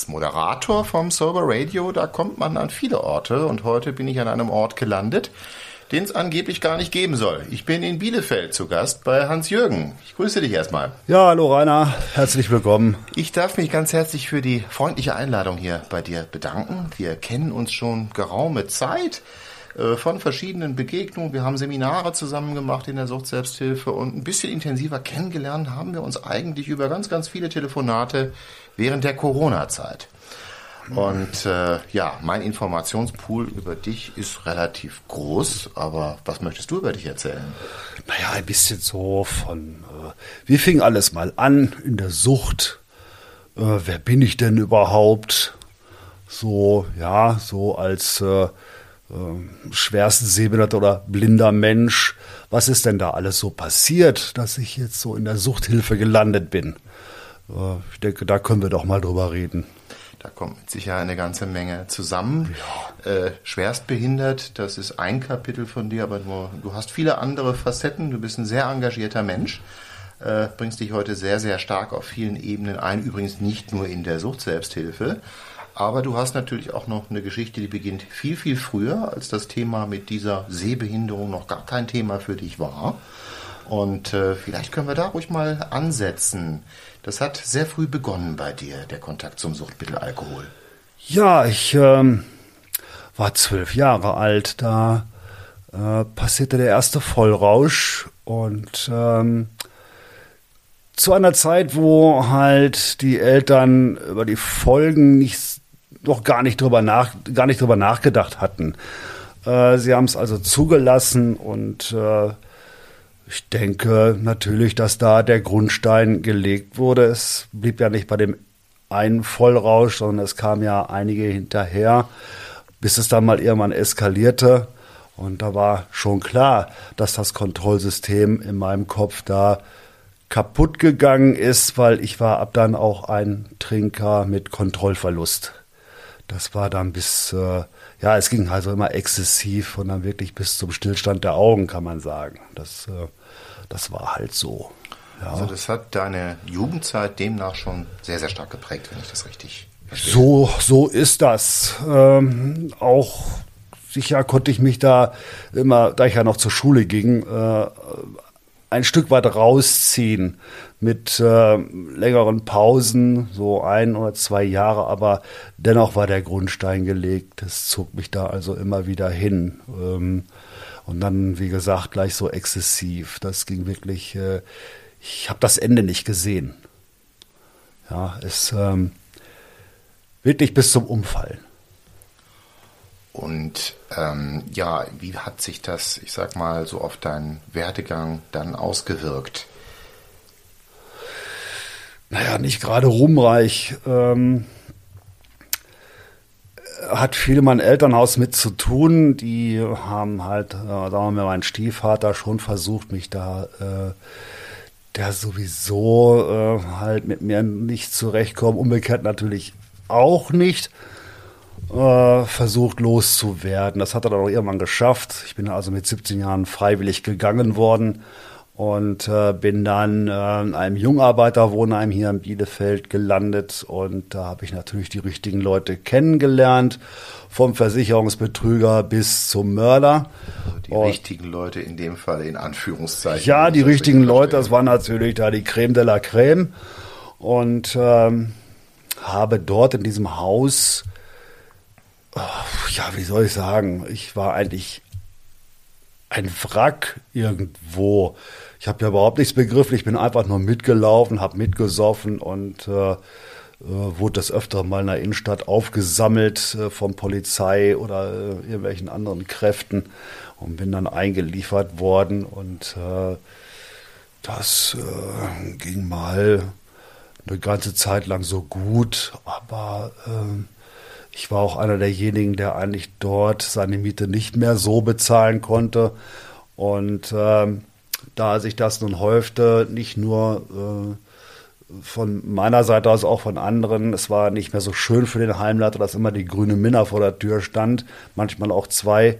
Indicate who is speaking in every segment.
Speaker 1: als Moderator vom Sober Radio, da kommt man an viele Orte und heute bin ich an einem Ort gelandet, den es angeblich gar nicht geben soll. Ich bin in Bielefeld zu Gast bei Hans-Jürgen. Ich grüße dich erstmal.
Speaker 2: Ja, hallo Rainer, herzlich willkommen.
Speaker 1: Ich darf mich ganz herzlich für die freundliche Einladung hier bei dir bedanken. Wir kennen uns schon geraume Zeit von verschiedenen Begegnungen. Wir haben Seminare zusammen gemacht in der Sucht-Selbsthilfe und ein bisschen intensiver kennengelernt haben wir uns eigentlich über ganz, ganz viele Telefonate während der Corona-Zeit. Und äh, ja, mein Informationspool über dich ist relativ groß, aber was möchtest du über dich erzählen?
Speaker 2: Naja, ein bisschen so von, äh, wie fing alles mal an in der Sucht? Äh, wer bin ich denn überhaupt? So, ja, so als äh, sehbehinderter oder blinder Mensch. Was ist denn da alles so passiert, dass ich jetzt so in der Suchthilfe gelandet bin? Äh, ich denke, da können wir doch mal drüber reden.
Speaker 1: Da kommt mit Sicherheit eine ganze Menge zusammen. Ja. Äh, schwerstbehindert, das ist ein Kapitel von dir, aber nur, du hast viele andere Facetten. Du bist ein sehr engagierter Mensch, äh, bringst dich heute sehr, sehr stark auf vielen Ebenen ein. Übrigens nicht nur in der Sucht-Selbsthilfe. Aber du hast natürlich auch noch eine Geschichte, die beginnt viel, viel früher, als das Thema mit dieser Sehbehinderung noch gar kein Thema für dich war. Und äh, vielleicht können wir da ruhig mal ansetzen. Das hat sehr früh begonnen bei dir, der Kontakt zum Suchtmittel Alkohol.
Speaker 2: Ja, ich ähm, war zwölf Jahre alt. Da äh, passierte der erste Vollrausch und ähm, zu einer Zeit, wo halt die Eltern über die Folgen nicht, noch gar nicht drüber nach, gar nicht drüber nachgedacht hatten. Äh, sie haben es also zugelassen und äh, ich denke natürlich, dass da der Grundstein gelegt wurde. Es blieb ja nicht bei dem einen Vollrausch, sondern es kam ja einige hinterher, bis es dann mal irgendwann eskalierte. Und da war schon klar, dass das Kontrollsystem in meinem Kopf da kaputt gegangen ist, weil ich war ab dann auch ein Trinker mit Kontrollverlust. Das war dann bis, äh, ja, es ging also immer exzessiv und dann wirklich bis zum Stillstand der Augen, kann man sagen. Das äh, das war halt so.
Speaker 1: Ja. Also das hat deine Jugendzeit demnach schon sehr, sehr stark geprägt, wenn ich das richtig
Speaker 2: verstehe. So, so ist das. Ähm, auch sicher konnte ich mich da immer, da ich ja noch zur Schule ging, äh, ein Stück weit rausziehen mit äh, längeren Pausen, so ein oder zwei Jahre, aber dennoch war der Grundstein gelegt. Das zog mich da also immer wieder hin. Ähm, und dann, wie gesagt, gleich so exzessiv. Das ging wirklich, äh, ich habe das Ende nicht gesehen. Ja, es ähm, wirklich bis zum Umfallen.
Speaker 1: Und ähm, ja, wie hat sich das, ich sag mal, so auf deinen Werdegang dann ausgewirkt?
Speaker 2: Naja, nicht gerade ruhmreich. Ähm, hat viel in meinem Elternhaus mit zu tun. Die haben halt, äh, sagen wir mal, mein Stiefvater schon versucht, mich da, äh, der sowieso äh, halt mit mir nicht zurechtkommt. Umgekehrt natürlich auch nicht. Äh, versucht loszuwerden. Das hat er dann auch irgendwann geschafft. Ich bin also mit 17 Jahren freiwillig gegangen worden und äh, bin dann äh, in einem Jungarbeiterwohnheim hier in Bielefeld gelandet und da habe ich natürlich die richtigen Leute kennengelernt, vom Versicherungsbetrüger bis zum Mörder.
Speaker 1: Also die und, richtigen Leute in dem Fall in Anführungszeichen.
Speaker 2: Ja, die richtigen Leute, das war natürlich da die Creme de la Creme und ähm, habe dort in diesem Haus, ja, wie soll ich sagen, ich war eigentlich ein Wrack irgendwo. Ich habe ja überhaupt nichts begriffen. Ich bin einfach nur mitgelaufen, habe mitgesoffen und äh, äh, wurde das öfter mal in der Innenstadt aufgesammelt äh, von Polizei oder äh, irgendwelchen anderen Kräften und bin dann eingeliefert worden und äh, das äh, ging mal eine ganze Zeit lang so gut, aber äh, ich war auch einer derjenigen, der eigentlich dort seine Miete nicht mehr so bezahlen konnte. Und ähm, da sich das nun häufte, nicht nur äh, von meiner Seite aus, auch von anderen, es war nicht mehr so schön für den Heimleiter, dass immer die grüne Minna vor der Tür stand, manchmal auch zwei.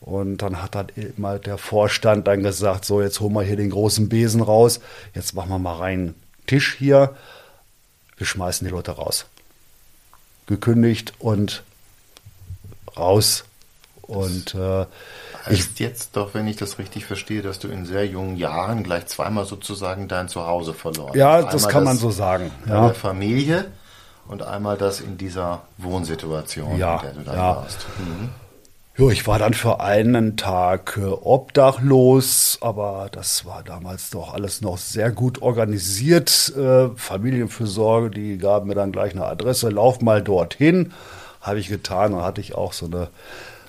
Speaker 2: Und dann hat halt eben halt der Vorstand dann gesagt, so jetzt holen wir hier den großen Besen raus, jetzt machen wir mal rein Tisch hier, wir schmeißen die Leute raus. Gekündigt und raus. Und äh,
Speaker 1: heißt jetzt doch, wenn ich das richtig verstehe, dass du in sehr jungen Jahren gleich zweimal sozusagen dein Zuhause verloren
Speaker 2: ja,
Speaker 1: hast.
Speaker 2: das
Speaker 1: Einmal
Speaker 2: kann man so sagen. Ja.
Speaker 1: der Familie und einmal das in dieser Wohnsituation,
Speaker 2: Ja,
Speaker 1: in der du dann
Speaker 2: ja.
Speaker 1: warst. Mhm.
Speaker 2: Jo, ich war dann für einen Tag äh, obdachlos, aber das war damals doch alles noch sehr gut organisiert. Äh, Familienfürsorge, die gaben mir dann gleich eine Adresse, lauf mal dorthin. Habe ich getan. Dann hatte ich auch so, eine,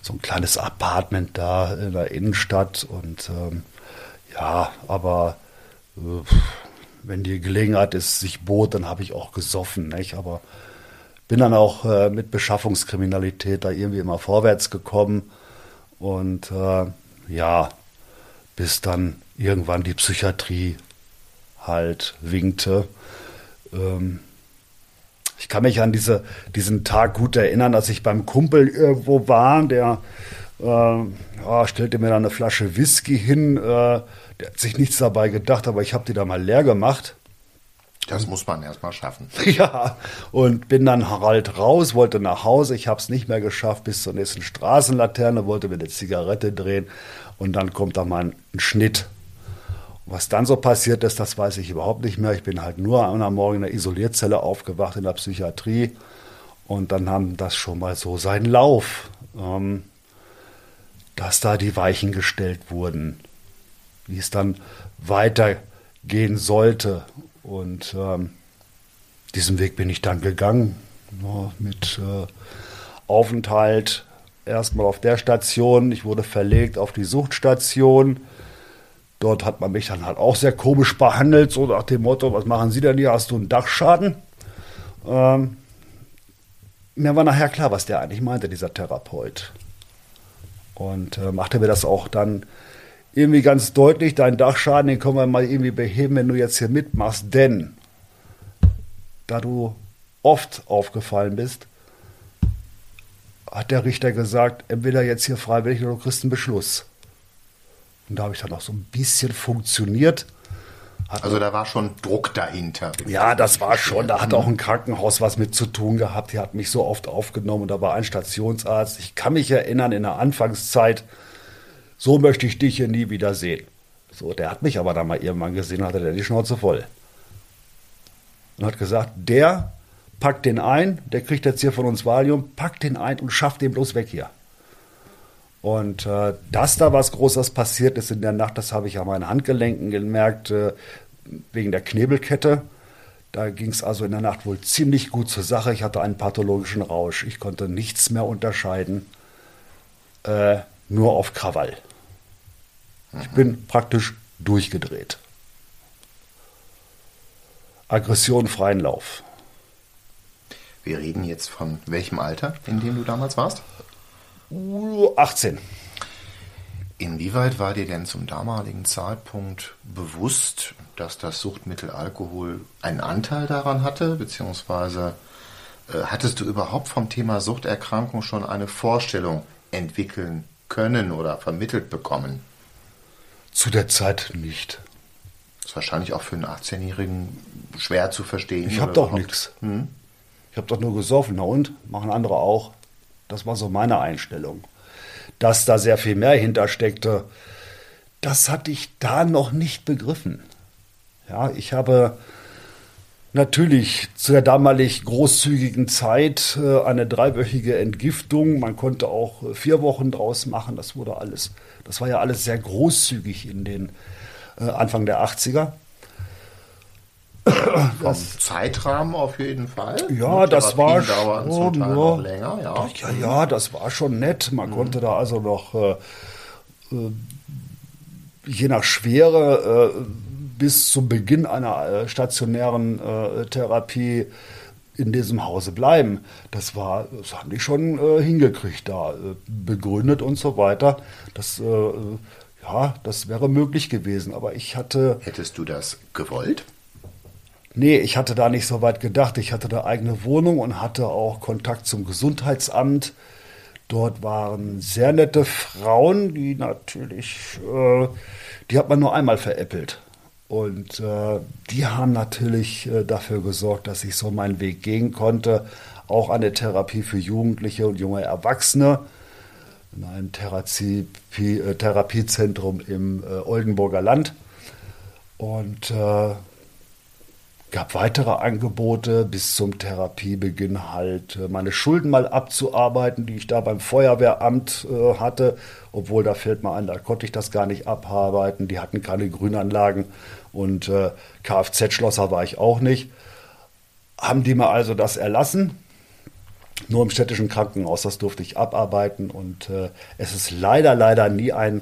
Speaker 2: so ein kleines Apartment da in der Innenstadt. Und ähm, ja, aber äh, wenn die Gelegenheit ist, sich bot, dann habe ich auch gesoffen. Nicht? Aber bin dann auch äh, mit Beschaffungskriminalität da irgendwie immer vorwärts gekommen und äh, ja, bis dann irgendwann die Psychiatrie halt winkte. Ähm, ich kann mich an diese, diesen Tag gut erinnern, als ich beim Kumpel irgendwo war, der äh, ja, stellte mir dann eine Flasche Whisky hin. Äh, der hat sich nichts dabei gedacht, aber ich habe die da mal leer gemacht.
Speaker 1: Das muss man erstmal schaffen.
Speaker 2: Ja, und bin dann halt raus, wollte nach Hause. Ich habe es nicht mehr geschafft bis zur nächsten Straßenlaterne, wollte mir eine Zigarette drehen und dann kommt da mal ein, Schnitt. Was dann so passiert ist, das weiß ich überhaupt nicht mehr. Ich bin halt nur am Morgen in der Isolierzelle aufgewacht in der Psychiatrie und dann haben das schon mal so seinen Lauf, ähm, dass da die Weichen gestellt wurden, wie es dann weitergehen sollte. Und ähm, diesen Weg bin ich dann gegangen, ja, mit äh, Aufenthalt erstmal auf der Station. Ich wurde verlegt auf die Suchtstation. Dort hat man mich dann halt auch sehr komisch behandelt, so nach dem Motto, was machen Sie denn hier? Hast du einen Dachschaden? Ähm, mir war nachher klar, was der eigentlich meinte, dieser Therapeut. Und äh, machte mir das auch dann irgendwie ganz deutlich, deinen Dachschaden, den können wir mal irgendwie beheben, wenn du jetzt hier mitmachst. Denn da du oft aufgefallen bist, hat der Richter gesagt, entweder jetzt hier freiwillig oder du kriegst einen Beschluss. Und da habe ich dann auch so ein bisschen funktioniert. Hat
Speaker 1: Also da war schon Druck dahinter.
Speaker 2: ja, das war schon. Da hat auch ein Krankenhaus was mit zu tun gehabt. Die hat mich so oft aufgenommen und da war ein Stationsarzt. Ich kann mich erinnern, in der Anfangszeit, so möchte ich dich hier nie wieder sehen. So, der hat mich aber dann mal irgendwann gesehen, hatte der die Schnauze voll. Und hat gesagt, der packt den ein, der kriegt jetzt hier von uns Valium, packt den ein und schafft den bloß weg hier. Und äh, dass da was Großes passiert ist in der Nacht, das habe ich an meinen Handgelenken gemerkt, äh, wegen der Knebelkette. Da ging es also in der Nacht wohl ziemlich gut zur Sache. Ich hatte einen pathologischen Rausch. Ich konnte nichts mehr unterscheiden, äh, nur auf Krawall. Ich bin praktisch durchgedreht. Aggression, freien Lauf.
Speaker 1: Wir reden jetzt von welchem Alter, in dem du damals warst?
Speaker 2: Uh, 18.
Speaker 1: Inwieweit war dir denn zum damaligen Zeitpunkt bewusst, dass das Suchtmittel Alkohol einen Anteil daran hatte, beziehungsweise äh, hattest du überhaupt vom Thema Suchterkrankung schon eine Vorstellung entwickeln können oder vermittelt bekommen?
Speaker 2: Zu der Zeit nicht.
Speaker 1: Das ist wahrscheinlich auch für einen 18-Jährigen schwer zu verstehen.
Speaker 2: Ich habe doch nichts.
Speaker 1: Hm?
Speaker 2: Ich habe doch nur gesoffen. Na und? Machen andere auch. Das war so meine Einstellung. Dass da sehr viel mehr hintersteckte, das hatte ich da noch nicht begriffen. Ja, ich habe natürlich zu der damalig großzügigen Zeit äh, eine dreiwöchige Entgiftung. Man konnte auch äh, vier Wochen draus machen. Das wurde alles, das war ja alles sehr großzügig in den äh, Anfang der 80er.
Speaker 1: Vom Zeitrahmen auf jeden Fall.
Speaker 2: Ja, das war schon,
Speaker 1: Teil
Speaker 2: ja.
Speaker 1: noch länger, ja.
Speaker 2: Ja, ja, das war schon nett. Man konnte da also noch äh, äh, je nach Schwere äh, bis zum Beginn einer äh, stationären äh, Therapie in diesem Hause bleiben. Das war, das haben die schon äh, hingekriegt da, äh, begründet und so weiter. Das, äh, ja, das wäre möglich gewesen. Aber ich hatte
Speaker 1: Hättest du das gewollt?
Speaker 2: Nee, ich hatte da nicht so weit gedacht. Ich hatte eine eigene Wohnung und hatte auch Kontakt zum Gesundheitsamt. Dort waren sehr nette Frauen, die natürlich, äh, die hat man nur einmal veräppelt. Und äh, die haben natürlich äh, dafür gesorgt, dass ich so meinen Weg gehen konnte. auch eine Therapie für Jugendliche und junge Erwachsene in einem Therapie, äh, Therapiezentrum im äh, Oldenburger Land. Und äh, gab weitere Angebote bis zum Therapiebeginn halt äh, meine Schulden mal abzuarbeiten, die ich da beim Feuerwehramt äh, hatte, obwohl da fällt mir ein, da konnte ich das gar nicht abarbeiten, die hatten keine Grünanlagen und äh, Kfz-Schlosser war ich auch nicht. Haben die mir also das erlassen, nur im städtischen Krankenhaus, das durfte ich abarbeiten und äh, es ist leider, leider nie ein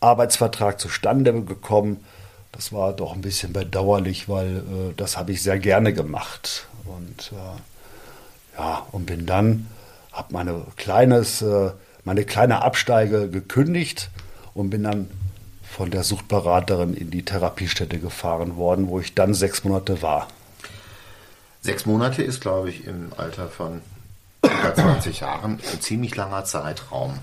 Speaker 2: Arbeitsvertrag zustande gekommen das war doch ein bisschen bedauerlich, weil äh, das habe ich sehr gerne gemacht. Und äh, ja, und bin dann, habe meine kleines, äh, meine kleine Absteige gekündigt und bin dann von der Suchtberaterin in die Therapiestätte gefahren worden, wo ich dann sechs Monate war.
Speaker 1: Sechs Monate ist, glaube ich, im Alter von über 20 Jahren ein ziemlich langer Zeitraum.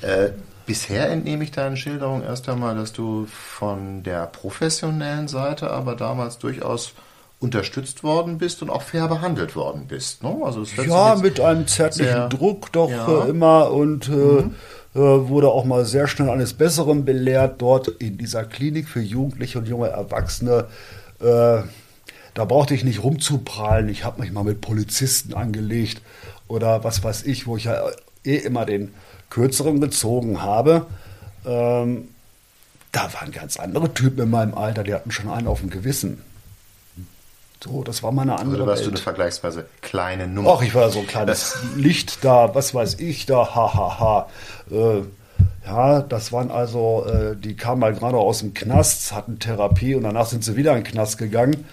Speaker 1: Äh, Bisher entnehme ich deinen Schilderungen erst einmal, dass du von der professionellen Seite aber damals durchaus unterstützt worden bist und auch fair behandelt worden bist. Ne?
Speaker 2: Also ja, mit einem zärtlichen Druck doch ja. äh, immer und äh, mhm. Äh, wurde auch mal sehr schnell eines Besseren belehrt dort in dieser Klinik für Jugendliche und junge Erwachsene. Äh, da brauchte ich nicht rumzuprallen. Ich habe mich mal mit Polizisten angelegt oder was weiß ich, wo ich ja eh immer den kürzeren gezogen habe, ähm, da waren ganz andere Typen in meinem Alter, die hatten schon einen auf dem Gewissen. So, das war meine andere.
Speaker 1: Oder warst Welt. du eine vergleichsweise kleine Nummer?
Speaker 2: Ach, ich war so ein kleines Licht da, was weiß ich da, hahaha. Ha, ha. Äh, ja, das waren also, äh, die kamen mal gerade aus dem Knast, hatten Therapie und danach sind sie wieder in den Knast gegangen.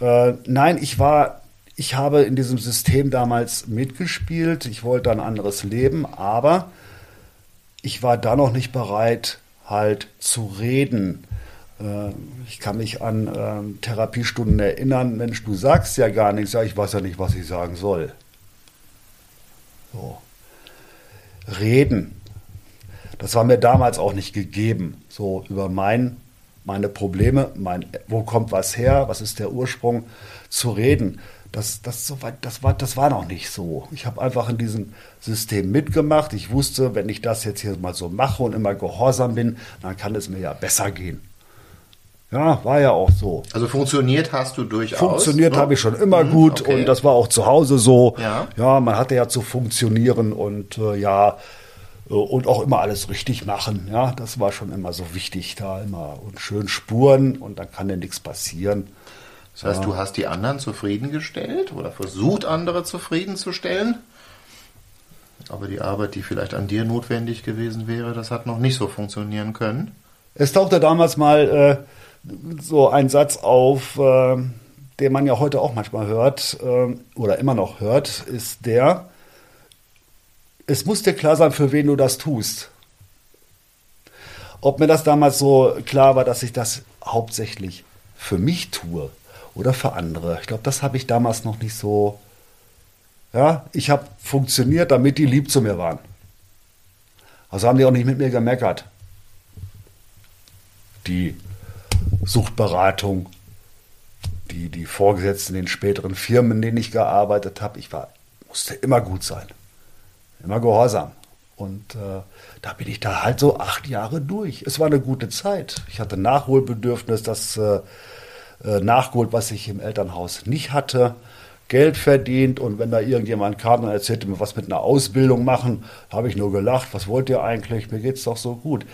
Speaker 2: Äh, nein, ich war ich habe in diesem System damals mitgespielt. Ich wollte ein anderes Leben, aber ich war da noch nicht bereit, halt zu reden. Äh, ich kann mich an ähm, Therapiestunden erinnern. Mensch, du sagst ja gar nichts. Ja, ich weiß ja nicht, was ich sagen soll. So. Reden. Das war mir damals auch nicht gegeben. So über mein, meine Probleme, mein, wo kommt was her, was ist der Ursprung, zu reden das, das, so weit, das, war, das war noch nicht so. Ich habe einfach in diesem System mitgemacht. Ich wusste, wenn ich das jetzt hier mal so mache und immer gehorsam bin, dann kann es mir ja besser gehen. Ja, war ja auch so.
Speaker 1: Also funktioniert hast du durchaus.
Speaker 2: Funktioniert ne? habe ich schon immer mhm, gut okay. und das war auch zu Hause so. Ja, ja man hatte ja zu funktionieren und äh, ja äh, und auch immer alles richtig machen. Ja, das war schon immer so wichtig da immer und schön spuren und dann kann ja nichts passieren.
Speaker 1: Das heißt, ja. du hast die anderen zufriedengestellt oder versucht, andere zufriedenzustellen. Aber die Arbeit, die vielleicht an dir notwendig gewesen wäre, das hat noch nicht so funktionieren können.
Speaker 2: Es tauchte damals mal äh, so ein Satz auf, äh, den man ja heute auch manchmal hört äh, oder immer noch hört, ist der, es muss dir klar sein, für wen du das tust. Ob mir das damals so klar war, dass ich das hauptsächlich für mich tue, oder für andere. Ich glaube, das habe ich damals noch nicht so. Ja, ich habe funktioniert, damit die lieb zu mir waren. Also haben die auch nicht mit mir gemeckert. Die Suchtberatung, die, die Vorgesetzten in den späteren Firmen, in denen ich gearbeitet habe, ich war, musste immer gut sein. Immer gehorsam. Und äh, da bin ich da halt so acht Jahre durch. Es war eine gute Zeit. Ich hatte Nachholbedürfnis, das äh, äh, nachgeholt, was ich im Elternhaus nicht hatte. Geld verdient und wenn da irgendjemand kam und erzählte mir, was mit einer Ausbildung machen, habe ich nur gelacht. Was wollt ihr eigentlich? Mir geht es doch so gut.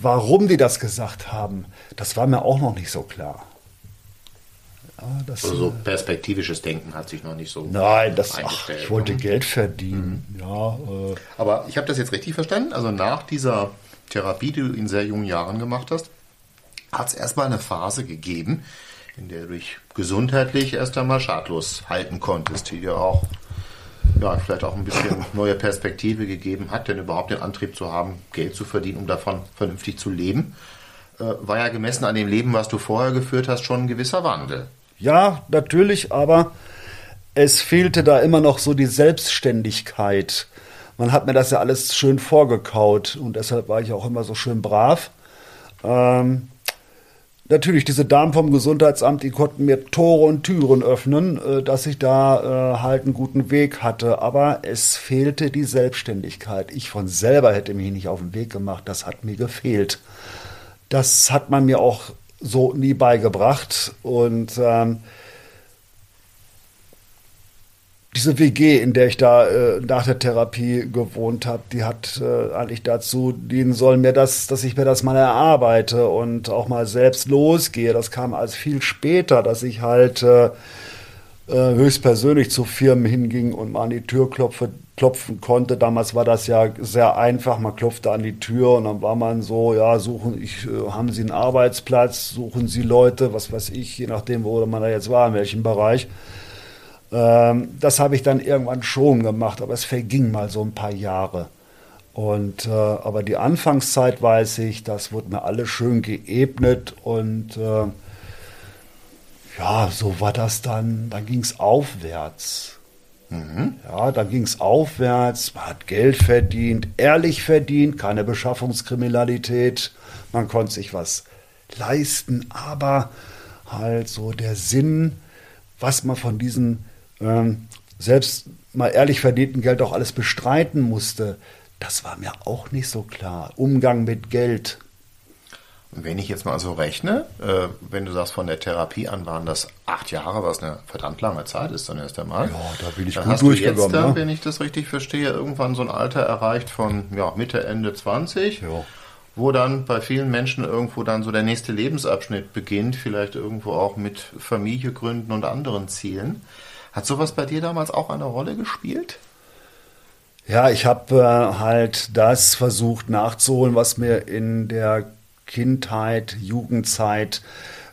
Speaker 2: Warum die das gesagt haben, das war mir auch noch nicht so klar.
Speaker 1: Ja, das, also so perspektivisches Denken hat sich noch nicht so
Speaker 2: Nein, das, ach, ich wollte ne? Geld verdienen. Mhm. Ja,
Speaker 1: äh. Aber ich habe das jetzt richtig verstanden. Also nach dieser Therapie, die du in sehr jungen Jahren gemacht hast, hat es erstmal eine Phase gegeben, in der du dich gesundheitlich erst einmal schadlos halten konntest, die dir auch ja, vielleicht auch ein bisschen neue Perspektive gegeben hat, denn überhaupt den Antrieb zu haben, Geld zu verdienen, um davon vernünftig zu leben, äh, war ja gemessen an dem Leben, was du vorher geführt hast, schon ein gewisser Wandel.
Speaker 2: Ja, natürlich, aber es fehlte da immer noch so die Selbstständigkeit. Man hat mir das ja alles schön vorgekaut und deshalb war ich auch immer so schön brav. Ähm, natürlich diese Damen vom Gesundheitsamt, die konnten mir Tore und Türen öffnen, äh, dass ich da äh, halt einen guten Weg hatte. Aber es fehlte die Selbstständigkeit. Ich von selber hätte mich nicht auf den Weg gemacht. Das hat mir gefehlt. Das hat man mir auch so nie beigebracht. Und ähm, diese WG, in der ich da äh, nach der Therapie gewohnt habe, die hat äh, eigentlich dazu dienen sollen, mir das, dass ich mir das mal erarbeite und auch mal selbst losgehe. Das kam als viel später, dass ich halt äh, äh höchstpersönlich zu Firmen hinging und mal an die Tür klopfe, klopfen konnte. Damals war das ja sehr einfach. Man klopfte an die Tür und dann war man so, ja, suchen, ich, äh, haben Sie einen Arbeitsplatz, suchen Sie Leute, was weiß ich, je nachdem, wo man da jetzt war, in welchem Bereich. Ähm, das habe ich dann irgendwann schon gemacht, aber es verging mal so ein paar Jahre. Und äh, aber die Anfangszeit weiß ich, das wurde mir alles schön geebnet und äh, ja, so war das dann. Dann ging es aufwärts. Mhm. Ja, dann ging es aufwärts, man hat Geld verdient, ehrlich verdient, keine Beschaffungskriminalität, man konnte sich was leisten, aber halt so der Sinn, was man von diesen ähm, selbst mal ehrlich verdienten Geld auch alles bestreiten musste, das war mir auch nicht so klar. Umgang mit Geld.
Speaker 1: Wenn ich jetzt mal so rechne, äh, wenn du sagst, von der Therapie an waren das acht Jahre, was eine verdammt lange Zeit ist, dann erst einmal.
Speaker 2: Ja, da bin ich
Speaker 1: dann
Speaker 2: gut
Speaker 1: hast durchgekommen. Du jetzt dann,
Speaker 2: ne?
Speaker 1: wenn ich das richtig verstehe, irgendwann so ein Alter erreicht von ja, Mitte, Ende 20. Ja. Wo dann bei vielen Menschen irgendwo dann so der nächste Lebensabschnitt beginnt, vielleicht irgendwo auch mit Familie gründen und anderen Zielen. Hat sowas bei dir damals auch eine Rolle gespielt?
Speaker 2: Ja, ich habe äh, halt das versucht nachzuholen, was mir in der Kindheit, Jugendzeit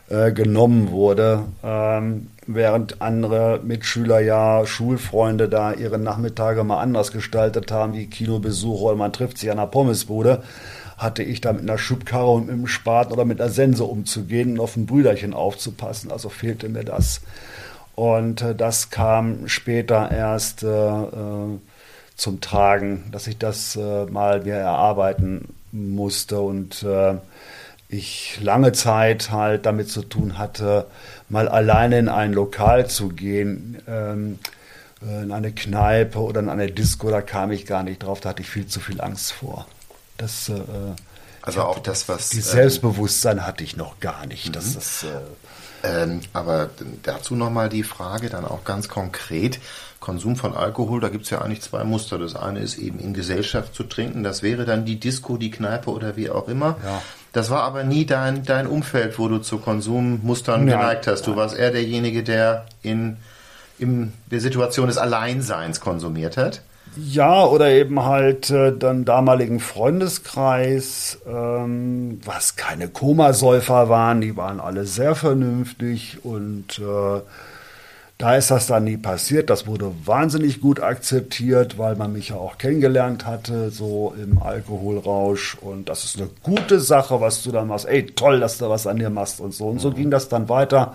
Speaker 2: äh, genommen wurde, ähm, während andere Mitschüler ja Schulfreunde da ihre Nachmittage mal anders gestaltet haben, wie Kinobesuche oder man trifft sich an der Pommesbude, hatte ich da mit einer Schubkarre und mit einem Spaten oder mit einer Sense umzugehen und auf ein Brüderchen aufzupassen. Also fehlte mir das. Und äh, das kam später erst äh, äh, zum Tragen, dass ich das äh, mal mir erarbeiten musste und äh, ich lange Zeit halt damit zu tun hatte, mal alleine in ein Lokal zu gehen, ähm, äh, in eine Kneipe oder in eine Disco, da kam ich gar nicht drauf, da hatte ich viel zu viel Angst vor. Das,
Speaker 1: also auch das, was.
Speaker 2: Die Selbstbewusstsein hatte ich noch gar nicht. Das,
Speaker 1: mhm. das, ähm, aber dazu nochmal die Frage dann auch ganz konkret. Konsum von Alkohol, da gibt es ja eigentlich zwei Muster. Das eine ist eben in Gesellschaft zu trinken. Das wäre dann die Disco, die Kneipe oder wie auch immer. Ja. Das war aber nie dein, dein Umfeld, wo du zu Konsummustern ja. geneigt hast. Du warst eher derjenige, der in, in der Situation des Alleinseins konsumiert hat.
Speaker 2: Ja, oder eben halt äh, dann damaligen Freundeskreis, ähm, was keine Komasäufer waren, die waren alle sehr vernünftig und äh, da ist das dann nie passiert. Das wurde wahnsinnig gut akzeptiert, weil man mich ja auch kennengelernt hatte, so im Alkoholrausch. Und das ist eine gute Sache, was du dann machst. Ey, toll, dass du was an dir machst und so. Und so mhm. ging das dann weiter.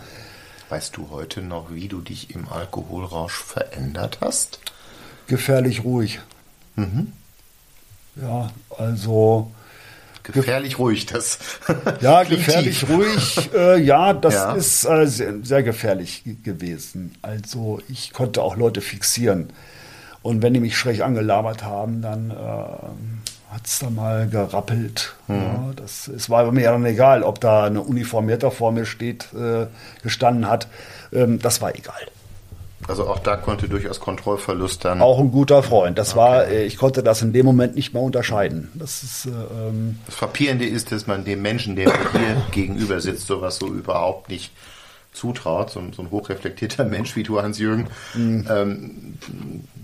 Speaker 1: Weißt du heute noch, wie du dich im Alkoholrausch verändert hast?
Speaker 2: Gefährlich ruhig. Mhm. Ja, also.
Speaker 1: Gefährlich ruhig, das.
Speaker 2: ja, gefährlich ruhig, äh, ja, das ja. ist äh, sehr, sehr, gefährlich gewesen. Also ich konnte auch Leute fixieren. Und wenn die mich schräg angelabert haben, dann äh, hat es da mal gerappelt. Mhm. Ja, das, es war mir dann egal, ob da eine Uniformierter vor mir steht, äh, gestanden hat. Ähm, das war egal.
Speaker 1: Also auch da konnte durchaus Kontrollverlust dann.
Speaker 2: Auch ein guter Freund. Das okay. war, äh, ich konnte das in dem Moment nicht mehr unterscheiden. Das ist. Äh, ähm
Speaker 1: das Frappierende ist, dass man dem Menschen, der hier gegenüber sitzt, sowas so überhaupt nicht zutraut. So, so ein hochreflektierter Mensch wie du, Hans-Jürgen. Mhm. Ähm,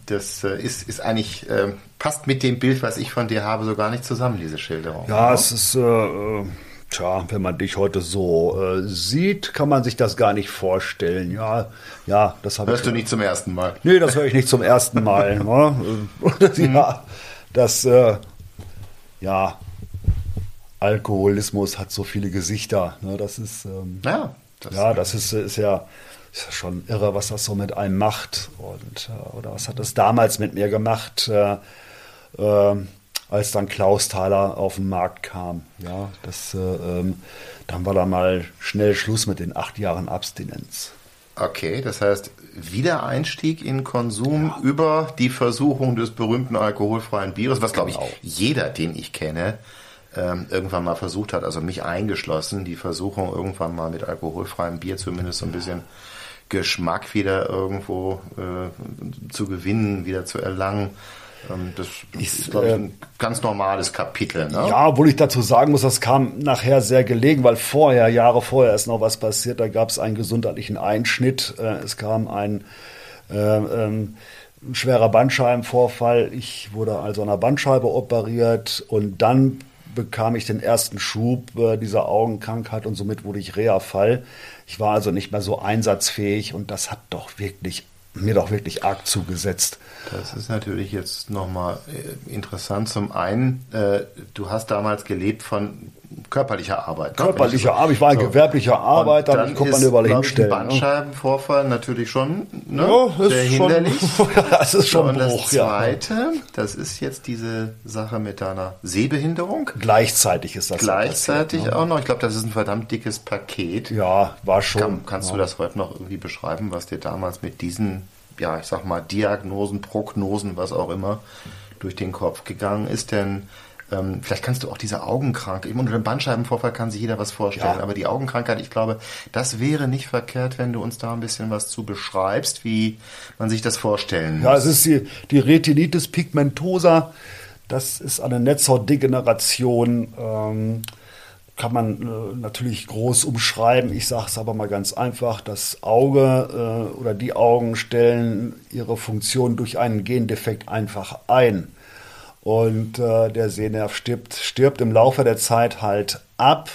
Speaker 1: das äh, ist, ist eigentlich, äh, passt mit dem Bild, was ich von dir habe, so gar nicht zusammen, diese Schilderung.
Speaker 2: Ja, oder? es ist. Äh Tja, wenn man dich heute so äh, sieht, kann man sich das gar nicht vorstellen. Ja, ja, das habe
Speaker 1: Hörst du nicht zum ersten Mal?
Speaker 2: Nee, das höre ich nicht zum ersten Mal. ne? ja, das, äh, ja, Alkoholismus hat so viele Gesichter. Ne? Das ist, ähm, ja, das, ja, das ist, ist ja ist ja schon irre, was das so mit einem macht. Und, äh, oder was hat das damals mit mir gemacht? Äh, ähm, als dann Klaus Thaler auf den Markt kam. Ja, das, äh, ähm, dann war da mal schnell Schluss mit den acht Jahren Abstinenz.
Speaker 1: Okay, das heißt Wiedereinstieg in Konsum ja. über die Versuchung des berühmten alkoholfreien Bieres, was glaube ich genau. jeder, den ich kenne, ähm, irgendwann mal versucht hat, also mich eingeschlossen, die Versuchung irgendwann mal mit alkoholfreiem Bier zumindest so ein bisschen Geschmack wieder irgendwo äh, zu gewinnen, wieder zu erlangen. Ähm, das ist, glaube ich, ein äh, ganz normales Kapitel. Ne?
Speaker 2: Ja, obwohl ich dazu sagen muss, das kam nachher sehr gelegen, weil vorher, Jahre vorher ist noch was passiert. Da gab es einen gesundheitlichen Einschnitt. Äh, es kam ein, äh, ähm, schwerer Bandscheibenvorfall. Ich wurde also an der Bandscheibe operiert und dann bekam ich den ersten Schub äh, dieser Augenkrankheit und somit wurde ich Reha-Fall. Ich war also nicht mehr so einsatzfähig und das hat doch wirklich mir doch wirklich arg zugesetzt.
Speaker 1: Das ist natürlich jetzt nochmal äh, interessant. Zum einen, äh, du hast damals gelebt von körperlicher Arbeit.
Speaker 2: Ne? Körperlicher Arbeit, ich war ein so. gewerblicher Arbeiter,
Speaker 1: dann konnte man überall hinstellen. Ne? Bandscheibenvorfall ne? natürlich schon ne? ja, sehr hinderlich. Schon, das ist schon und Bruch, das Zweite, ja. das ist jetzt diese Sache mit deiner Sehbehinderung.
Speaker 2: Gleichzeitig ist das
Speaker 1: Gleichzeitig passiert, ne? auch noch. Ich glaube, das ist ein verdammt dickes Paket.
Speaker 2: Ja, war schon.
Speaker 1: Kann, kannst ja. du das heute noch irgendwie beschreiben, was dir damals mit diesen, ja, ich sag mal, Diagnosen, Prognosen, was auch immer, durch den Kopf gegangen ist? Denn ähm, vielleicht kannst du auch diese Augenkrankheit, unter dem Bandscheibenvorfall kann sich jeder was vorstellen, ja. aber die Augenkrankheit, ich glaube, das wäre nicht verkehrt, wenn du uns da ein bisschen was zu beschreibst, wie man sich das vorstellen muss.
Speaker 2: Ja, es ist die, die Retinitis pigmentosa. Das ist eine Netzhautdegeneration. Ähm, kann man äh, natürlich groß umschreiben. Ich sage es aber mal ganz einfach. Das Auge äh, oder die Augen stellen ihre Funktion durch einen Gendefekt einfach ein. Und äh, der Sehnerv stirbt, stirbt im Laufe der Zeit halt ab.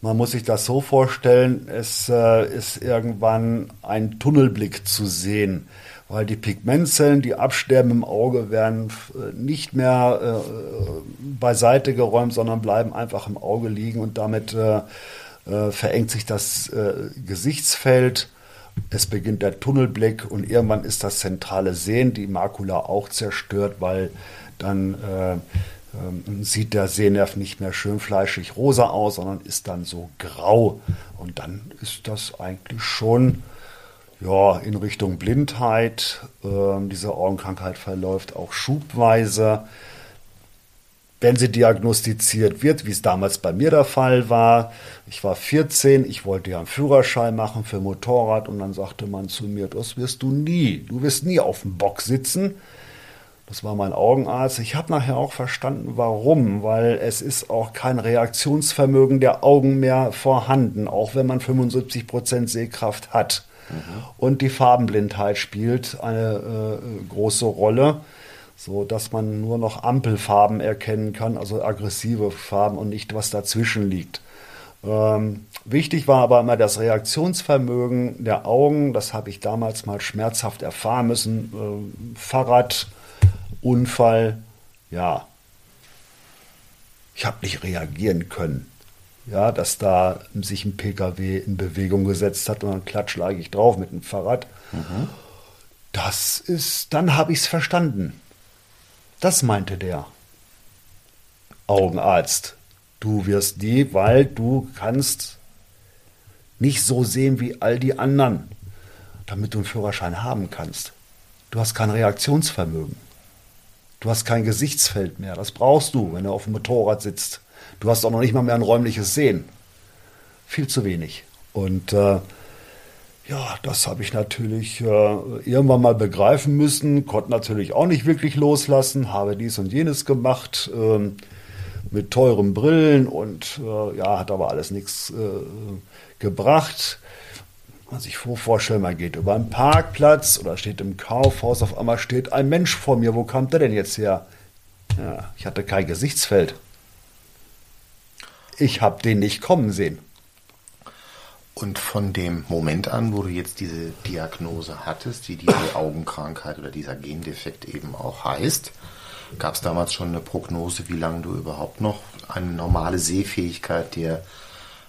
Speaker 2: Man muss sich das so vorstellen, es äh, ist irgendwann ein Tunnelblick zu sehen, weil die Pigmentzellen, die absterben im Auge, werden äh, nicht mehr äh, beiseite geräumt, sondern bleiben einfach im Auge liegen und damit äh, äh, verengt sich das Gesichtsfeld. Es beginnt der Tunnelblick und irgendwann ist das zentrale Sehen, die Makula auch zerstört, weil dann äh, äh, sieht der Sehnerv nicht mehr schön fleischig rosa aus, sondern ist dann so grau. Und dann ist das eigentlich schon ja, in Richtung Blindheit. Äh, diese Augenkrankheit verläuft auch schubweise. Wenn sie diagnostiziert wird, wie es damals bei mir der Fall war, ich war 14, ich wollte ja einen Führerschein machen für Motorrad und dann sagte man zu mir, das wirst du nie, du wirst nie auf dem Bock sitzen, das war mein Augenarzt. Ich habe nachher auch verstanden, warum, weil es ist auch kein Reaktionsvermögen der Augen mehr vorhanden, auch wenn man 75 Prozent Sehkraft hat. Mhm. Und die Farbenblindheit spielt eine äh, große Rolle, so dass man nur noch Ampelfarben erkennen kann, also aggressive Farben und nicht was dazwischen liegt. Ähm, wichtig war aber immer das Reaktionsvermögen der Augen. Das habe ich damals mal schmerzhaft erfahren müssen. Äh, Fahrrad Unfall, ja, ich habe nicht reagieren können. Ja, dass da sich ein PKW in Bewegung gesetzt hat und dann klatschlag ich drauf mit dem Fahrrad. Mhm. Das ist, dann habe ich es verstanden. Das meinte der Augenarzt. Du wirst die, weil du kannst nicht so sehen wie all die anderen, damit du einen Führerschein haben kannst. Du hast kein Reaktionsvermögen. Du hast kein Gesichtsfeld mehr. Das brauchst du, wenn du auf dem Motorrad sitzt. Du hast auch noch nicht mal mehr ein räumliches Sehen. Viel zu wenig. Und äh, ja, das habe ich natürlich äh, irgendwann mal begreifen müssen, konnte natürlich auch nicht wirklich loslassen, habe dies und jenes gemacht äh, mit teuren Brillen und äh, ja, hat aber alles nichts äh, gebracht man sich vorstellen, man geht über einen Parkplatz oder steht im Kaufhaus, auf einmal steht ein Mensch vor mir. Wo kam der denn jetzt her? Ja, ich hatte kein Gesichtsfeld. Ich habe den nicht kommen sehen.
Speaker 1: Und von dem Moment an, wo du jetzt diese Diagnose hattest, wie diese Augenkrankheit oder dieser Gendefekt eben auch heißt, gab es damals schon eine Prognose, wie lange du überhaupt noch eine normale Sehfähigkeit dir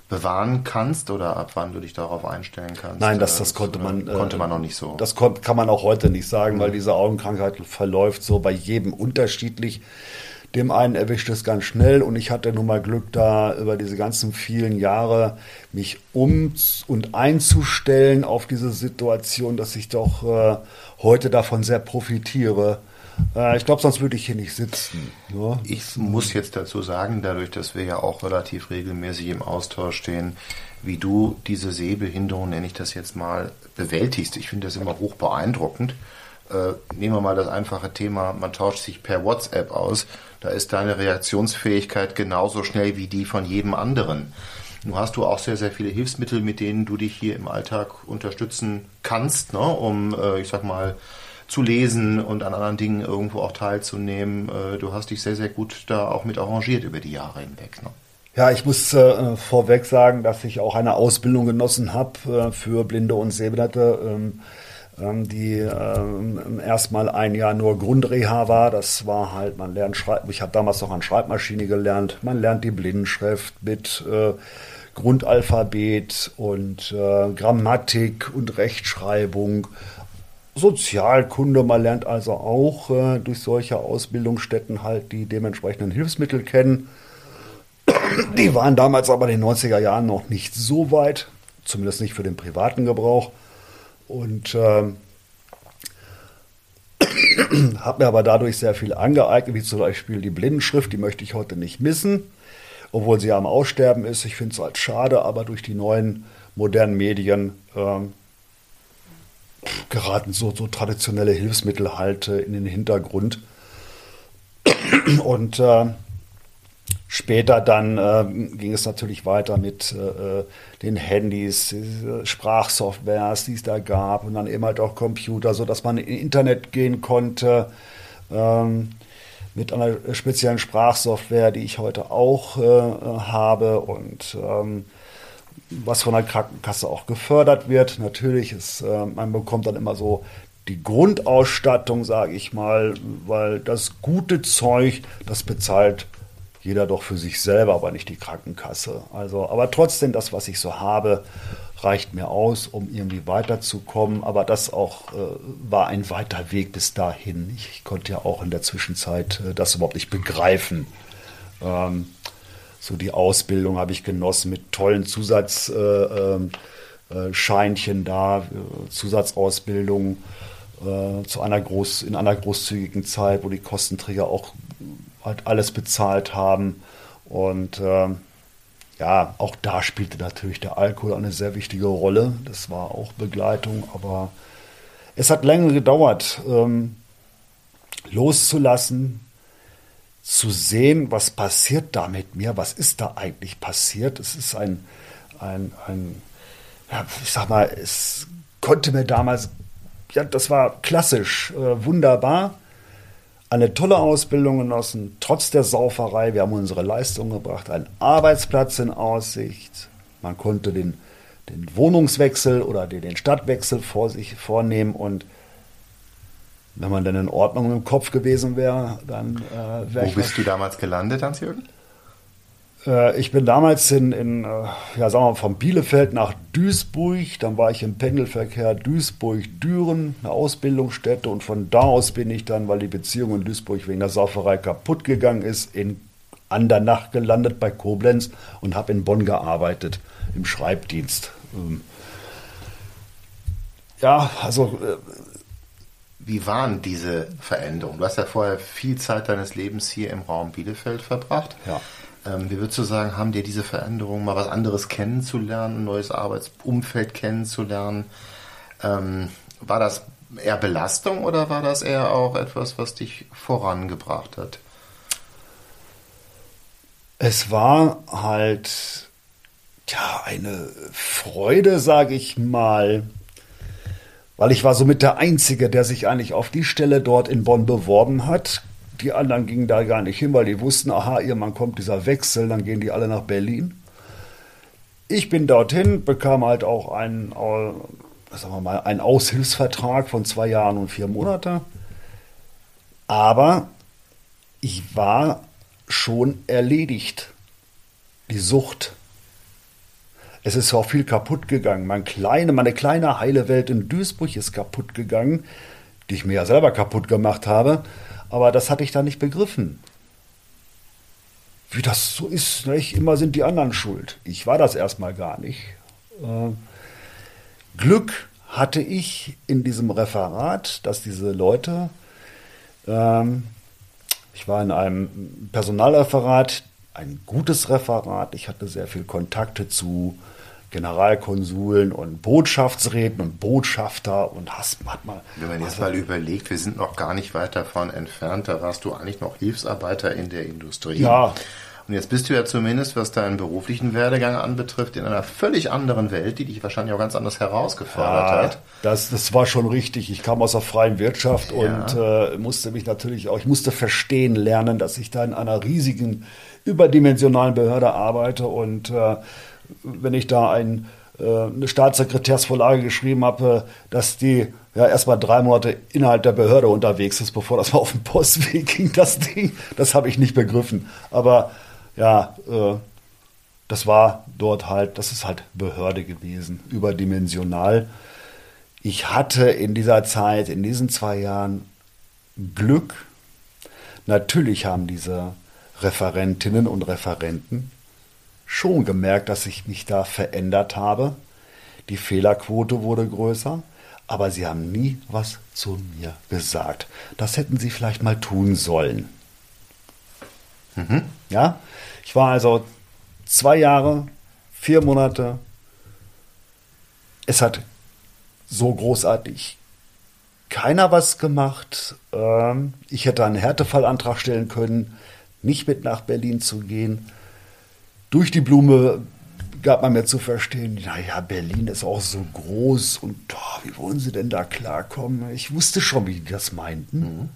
Speaker 1: bewahren kannst oder ab wann du dich darauf einstellen kannst?
Speaker 2: Nein, das, das konnte man,
Speaker 1: äh, konnte man noch nicht so.
Speaker 2: Das kann man auch heute nicht sagen, mhm. weil diese Augenkrankheit verläuft so bei jedem unterschiedlich. dem einen erwischt es ganz schnell und ich hatte nun mal Glück da über diese ganzen vielen Jahre mich um und einzustellen auf diese Situation, dass ich doch äh, heute davon sehr profitiere. Äh, ich glaube, sonst würde ich hier nicht sitzen.
Speaker 1: Ne? Ich muss jetzt dazu sagen, dadurch, dass wir ja auch relativ regelmäßig im Austausch stehen, wie du diese Sehbehinderung, nenne ich das jetzt mal, bewältigst. Ich finde das immer hoch beeindruckend. Äh, nehmen wir mal das einfache Thema, man tauscht sich per WhatsApp aus. Da ist deine Reaktionsfähigkeit genauso schnell wie die von jedem anderen. Nun hast du auch sehr, sehr viele Hilfsmittel, mit denen du dich hier im Alltag unterstützen kannst, ne, um, äh, ich sag mal, zu lesen und an anderen Dingen irgendwo auch teilzunehmen. Äh, du hast dich sehr, sehr gut da auch mit arrangiert über die Jahre hinweg. Ne?
Speaker 2: Ja, ich muss äh, vorweg sagen, dass ich auch eine Ausbildung genossen habe äh, für Blinde und Sehbehinderte. Ähm, ähm, die ähm, erstmal ein Jahr nur Grundreha war. Das war halt, man lernt Schreiben, ich habe damals noch an Schreibmaschine gelernt, man lernt die Blindenschrift mit äh, Grundalphabet und äh, Grammatik und Rechtschreibung. Sozialkunde, man lernt also auch äh, durch solche Ausbildungsstätten halt die dementsprechenden Hilfsmittel kennen. Die waren damals aber in den 90er Jahren noch nicht so weit, zumindest nicht für den privaten Gebrauch. Und ähm, habe mir aber dadurch sehr viel angeeignet, wie zum Beispiel die Blindenschrift, die möchte ich heute nicht missen, obwohl sie am Aussterben ist. Ich finde es halt schade, aber durch die neuen modernen Medien ähm, geraten so, so traditionelle Hilfsmittel halt äh, in den Hintergrund. Und äh, Später dann äh, ging es natürlich weiter mit äh, den Handys, Sprachsoftwares, die es da gab und dann eben halt auch Computer, sodass man in Internet gehen konnte ähm, mit einer speziellen Sprachsoftware, die ich heute auch äh, habe und ähm, was von der Krankenkasse auch gefördert wird. Natürlich ist, äh, man bekommt dann immer so die Grundausstattung, sage ich mal, weil das gute Zeug, das bezahlt jeder doch für sich selber, aber nicht die Krankenkasse. Also, aber trotzdem, das, was ich so habe, reicht mir aus, um irgendwie weiterzukommen. Aber das auch äh, war ein weiter Weg bis dahin. Ich, ich konnte ja auch in der Zwischenzeit äh, das überhaupt nicht begreifen. Ähm, so die Ausbildung habe ich genossen mit tollen Zusatzscheinchen äh, äh da, äh, Zusatzausbildung zu einer groß, in einer großzügigen Zeit, wo die Kostenträger auch halt alles bezahlt haben. Und äh, ja, auch da spielte natürlich der Alkohol eine sehr wichtige Rolle. Das war auch Begleitung, aber es hat länger gedauert, ähm, loszulassen, zu sehen, was passiert da mit mir, was ist da eigentlich passiert. Es ist ein, ein, ein ja, ich sag mal, es konnte mir damals, ja, das war klassisch, äh, wunderbar eine tolle Ausbildung genossen, trotz der Sauferei. Wir haben unsere Leistung gebracht, einen Arbeitsplatz in Aussicht. Man konnte den, den Wohnungswechsel oder den, den Stadtwechsel vor sich vornehmen und wenn man dann in Ordnung im Kopf gewesen wäre, dann
Speaker 1: äh, wäre Wo bist du damals gelandet, Hans-Jürgen?
Speaker 2: Äh, ich bin damals in, in äh, ja, sagen wir mal, von Bielefeld nach Duisburg, dann war ich im Pendelverkehr Duisburg-Düren, eine Ausbildungsstätte und von da aus bin ich dann, weil die Beziehung in Duisburg wegen der Sauferei kaputt gegangen ist, in Andernach gelandet bei Koblenz und habe in Bonn gearbeitet, im Schreibdienst. Ähm,
Speaker 1: ja, also äh, wie waren diese Veränderungen? Du hast ja vorher viel Zeit deines Lebens hier im Raum Bielefeld verbracht. Ja. Ähm, wie würdest du sagen, haben dir diese Veränderungen mal was anderes kennenzulernen, ein neues Arbeitsumfeld kennenzulernen? Ähm, war das eher Belastung oder war das eher auch etwas, was dich vorangebracht hat?
Speaker 2: Es war halt ja eine Freude, sage ich mal, weil ich war somit der Einzige, der sich eigentlich auf die Stelle dort in Bonn beworben hat. Die anderen gingen da gar nicht hin, weil die wussten, aha, ihr Mann kommt dieser Wechsel, dann gehen die alle nach Berlin. Ich bin dorthin, bekam halt auch einen, äh, sagen wir mal, einen Aushilfsvertrag von zwei Jahren und vier Monate. Aber ich war schon erledigt. Die Sucht. Es ist auch viel kaputt gegangen. Meine kleine, meine kleine heile Welt in Duisburg ist kaputt gegangen, die ich mir ja selber kaputt gemacht habe. Aber das hatte ich da nicht begriffen. wie das so ist, nicht? immer sind die anderen schuld. Ich war das erstmal gar nicht. Äh, Glück hatte ich in diesem Referat, dass diese Leute, ähm, ich war in einem Personalreferat, ein gutes Referat, ich hatte sehr viel Kontakte zu Generalkonsuln und Botschaftsräten und Botschafter und hast
Speaker 1: hat mal. Wenn man jetzt mal überlegt, wir sind noch gar nicht weit davon entfernt, da warst du eigentlich noch Hilfsarbeiter in der Industrie.
Speaker 2: Ja.
Speaker 1: Und jetzt bist du ja zumindest, was deinen beruflichen Werdegang anbetrifft, in einer völlig anderen Welt, die dich wahrscheinlich auch ganz anders herausgefordert ja, hat.
Speaker 2: Das, das war schon richtig. Ich kam aus der freien Wirtschaft ja. und äh, musste mich natürlich auch, ich musste verstehen lernen, dass ich da in einer riesigen, überdimensionalen Behörde arbeite und äh, wenn ich da ein, äh, eine Staatssekretärsvorlage geschrieben habe, dass die ja erstmal drei Monate innerhalb der Behörde unterwegs ist, bevor das mal auf dem Postweg ging, das Ding. Das habe ich nicht begriffen. Aber ja, äh, das war dort halt, das ist halt Behörde gewesen, überdimensional. Ich hatte in dieser Zeit, in diesen zwei Jahren Glück. Natürlich haben diese Referentinnen und Referenten schon gemerkt, dass ich mich da verändert habe. Die Fehlerquote wurde größer, aber sie haben nie was zu mir gesagt. Das hätten sie vielleicht mal tun sollen. Mhm. Ja, ich war also zwei Jahre, vier Monate. Es hat so großartig keiner was gemacht. Ähm, ich hätte einen Härtefallantrag stellen können, nicht mit nach Berlin zu gehen durch die Blume gab man mir zu verstehen, naja, Berlin ist auch so groß und oh, wie wollen sie denn da klarkommen? Ich wusste schon, wie die das meinten. Mhm.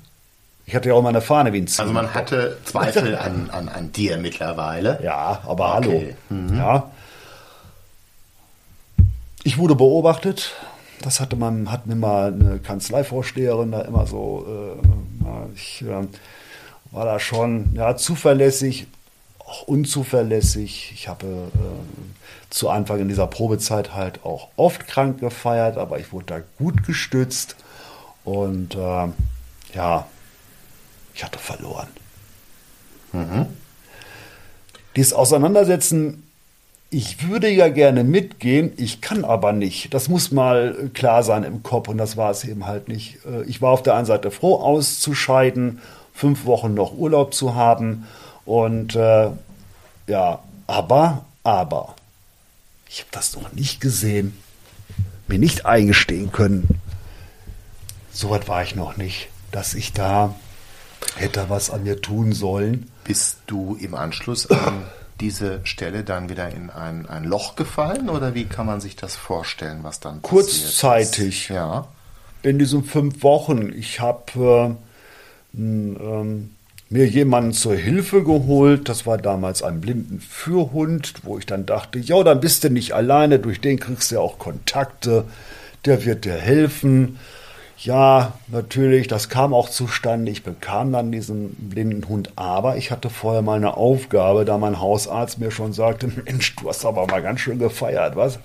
Speaker 2: Ich hatte ja auch mal eine Fahne wie ein
Speaker 1: Ziel. Also man hatte Zweifel an, an, an dir mittlerweile.
Speaker 2: Ja, aber okay. hallo. Mhm. Ja. Ich wurde beobachtet. Das hatte man, hat mir mal eine Kanzleivorsteherin da immer so, äh, ich äh, war da schon ja, zuverlässig auch unzuverlässig. Ich habe äh, zu Anfang in dieser Probezeit halt auch oft krank gefeiert, aber ich wurde da gut gestützt und äh, ja, ich hatte verloren. Mhm. Dieses Auseinandersetzen, ich würde ja gerne mitgehen, ich kann aber nicht. Das muss mal klar sein im Kopf und das war es eben halt nicht. Äh, ich war auf der einen Seite froh, auszuscheiden, fünf Wochen noch Urlaub zu haben und äh, ja, aber, aber, ich habe das noch nicht gesehen, mir nicht eingestehen können. So weit war ich noch nicht, dass ich da hätte was an mir tun sollen.
Speaker 1: Bist du im Anschluss an diese Stelle dann wieder in ein, ein Loch gefallen oder wie kann man sich das vorstellen, was dann
Speaker 2: Kurzzeitig. Ja. In diesen fünf Wochen. Ich habe äh, ähm, mir jemanden zur Hilfe geholt. Das war damals ein blinden Führhund, wo ich dann dachte, ja, dann bist du nicht alleine, durch den kriegst du ja auch Kontakte, der wird dir helfen. Ja, natürlich, das kam auch zustande. Ich bekam dann diesen blinden Hund, aber ich hatte vorher mal eine Aufgabe, da mein Hausarzt mir schon sagte, Mensch, du hast aber mal ganz schön gefeiert, was?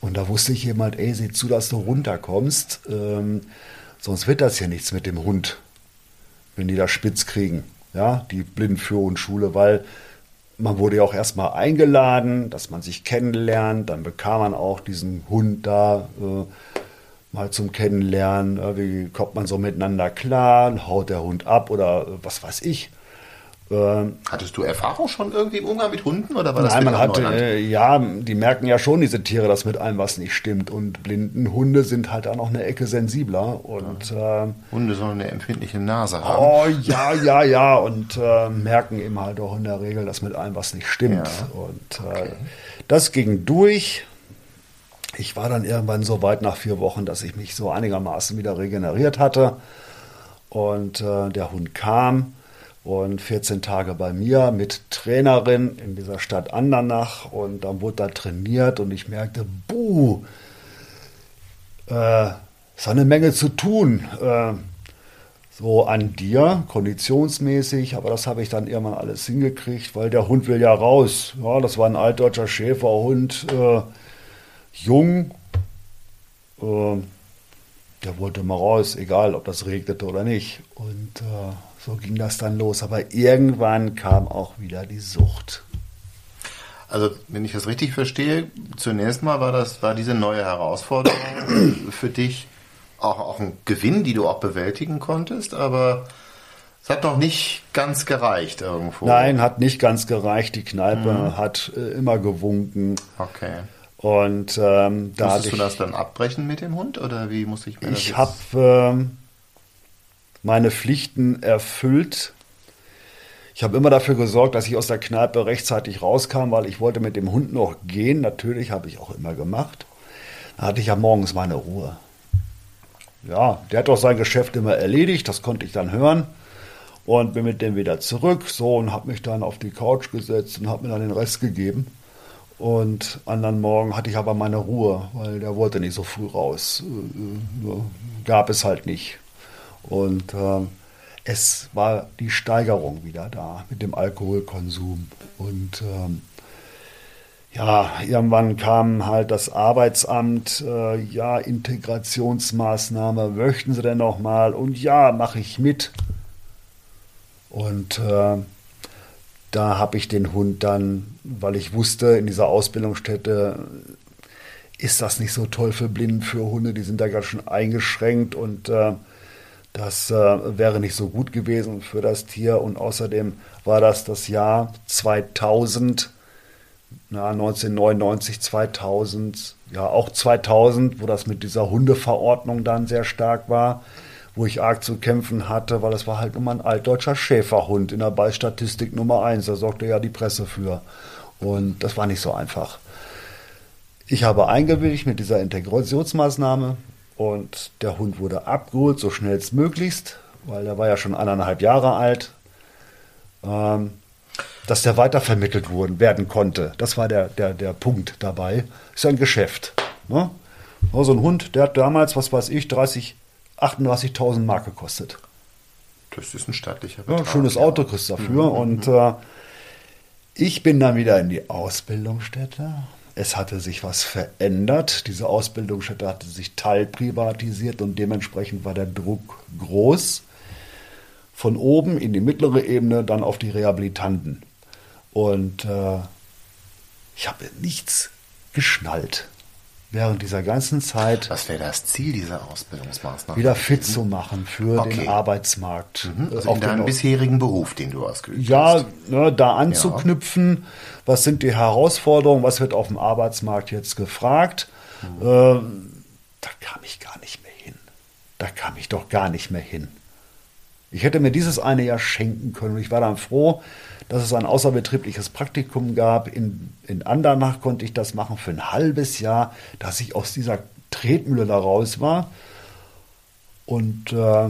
Speaker 2: Und da wusste ich jemand, ey, sieh zu, dass du runterkommst, ähm, sonst wird das hier nichts mit dem Hund wenn die da spitz kriegen, ja, die Blindenführungsschule, weil man wurde ja auch erstmal eingeladen, dass man sich kennenlernt, dann bekam man auch diesen Hund da äh, mal zum Kennenlernen, äh, wie kommt man so miteinander klar, haut der Hund ab oder äh, was weiß ich.
Speaker 1: Ähm, Hattest du Erfahrung schon irgendwie im Umgang mit Hunden oder war
Speaker 2: das Nein, man hatte, äh, ja, die merken ja schon diese Tiere, dass mit allem was nicht stimmt und blinden Hunde sind halt auch noch eine Ecke sensibler und
Speaker 1: ja. äh, Hunde sollen eine empfindliche Nase haben.
Speaker 2: Oh ja, ja, ja und äh, merken eben halt auch in der Regel, dass mit allem was nicht stimmt ja. und okay. das ging durch. Ich war dann irgendwann so weit nach vier Wochen, dass ich mich so einigermaßen wieder regeneriert hatte und äh, der Hund kam und 14 Tage bei mir mit Trainerin in dieser Stadt Andernach und dann wurde da trainiert und ich merkte, buh, äh, ist eine Menge zu tun. Äh, so an dir, konditionsmäßig, aber das habe ich dann irgendwann alles hingekriegt, weil der Hund will ja raus. Ja, das war ein altdeutscher Schäferhund, äh, jung, äh, der wollte mal raus, egal ob das regnete oder nicht. Und äh, so ging das dann los. Aber irgendwann kam auch wieder die Sucht.
Speaker 1: Also, wenn ich das richtig verstehe, zunächst mal war das, war diese neue Herausforderung für dich auch, auch ein Gewinn, die du auch bewältigen konntest, aber es hat noch nicht ganz gereicht irgendwo.
Speaker 2: Nein, hat nicht ganz gereicht. Die Kneipe mhm. hat äh, immer gewunken.
Speaker 1: Okay.
Speaker 2: Und ähm,
Speaker 1: da Musstest du das dann abbrechen mit dem Hund oder wie muss ich
Speaker 2: mir das Ich habe ähm, meine Pflichten erfüllt. Ich habe immer dafür gesorgt, dass ich aus der Kneipe rechtzeitig rauskam, weil ich wollte mit dem Hund noch gehen. Natürlich habe ich auch immer gemacht. Da hatte ich ja morgens meine Ruhe. Ja, der hat doch sein Geschäft immer erledigt, das konnte ich dann hören und bin mit dem wieder zurück so und habe mich dann auf die Couch gesetzt und habe mir dann den Rest gegeben. Und anderen Morgen hatte ich aber meine Ruhe, weil der wollte nicht so früh raus. Äh, äh, gab es halt nicht. Und äh, es war die Steigerung wieder da mit dem Alkoholkonsum. Und ähm, ja, irgendwann kam halt das Arbeitsamt, äh, ja, Integrationsmaßnahme, möchten Sie denn noch mal? Und ja, mache ich mit. Und äh, da habe ich den Hund dann, weil ich wusste, in dieser Ausbildungsstätte ist das nicht so toll für Blinden, für Hunde, die sind da ganz schön eingeschränkt und äh, das äh, wäre nicht so gut gewesen für das Tier. Und außerdem war das das Jahr 2000, na, 1999, 2000, ja auch 2000, wo das mit dieser Hundeverordnung dann sehr stark war wo ich arg zu kämpfen hatte, weil es war halt immer ein altdeutscher Schäferhund in der Beistatistik Nummer eins. Da sorgte ja die Presse für. Und das war nicht so einfach. Ich habe eingewilligt mit dieser Integrationsmaßnahme und der Hund wurde abgeholt, so schnellstmöglichst, weil der war ja schon eineinhalb Jahre alt, ähm, dass der weitervermittelt worden, werden konnte. Das war der, der, der Punkt dabei. Ist ja ein Geschäft. Ne? So ein Hund, der hat damals, was weiß ich, 30 38.000 Mark gekostet.
Speaker 1: Das ist ein stattlicher Betrag.
Speaker 2: Ja, schönes Auto kriegst dafür. Mhm. Und äh, ich bin dann wieder in die Ausbildungsstätte. Es hatte sich was verändert. Diese Ausbildungsstätte hatte sich teilprivatisiert und dementsprechend war der Druck groß. Von oben in die mittlere Ebene, dann auf die Rehabilitanten. Und äh, ich habe nichts geschnallt während dieser ganzen Zeit.
Speaker 1: Was wäre das Ziel dieser Ausbildungsmaßnahme?
Speaker 2: Wieder fit zu machen für okay. den Arbeitsmarkt.
Speaker 1: Mhm. Also in deinem bisherigen Beruf, den du ausgeübt
Speaker 2: ja, hast. Ja, ne, da anzuknüpfen. Ja. Was sind die Herausforderungen? Was wird auf dem Arbeitsmarkt jetzt gefragt? Mhm. Ähm, da kam ich gar nicht mehr hin. Da kam ich doch gar nicht mehr hin. Ich hätte mir dieses eine Jahr schenken können. Und ich war dann froh, dass es ein außerbetriebliches Praktikum gab. In, in Andernach konnte ich das machen für ein halbes Jahr, dass ich aus dieser Tretmühle da raus war. Und äh,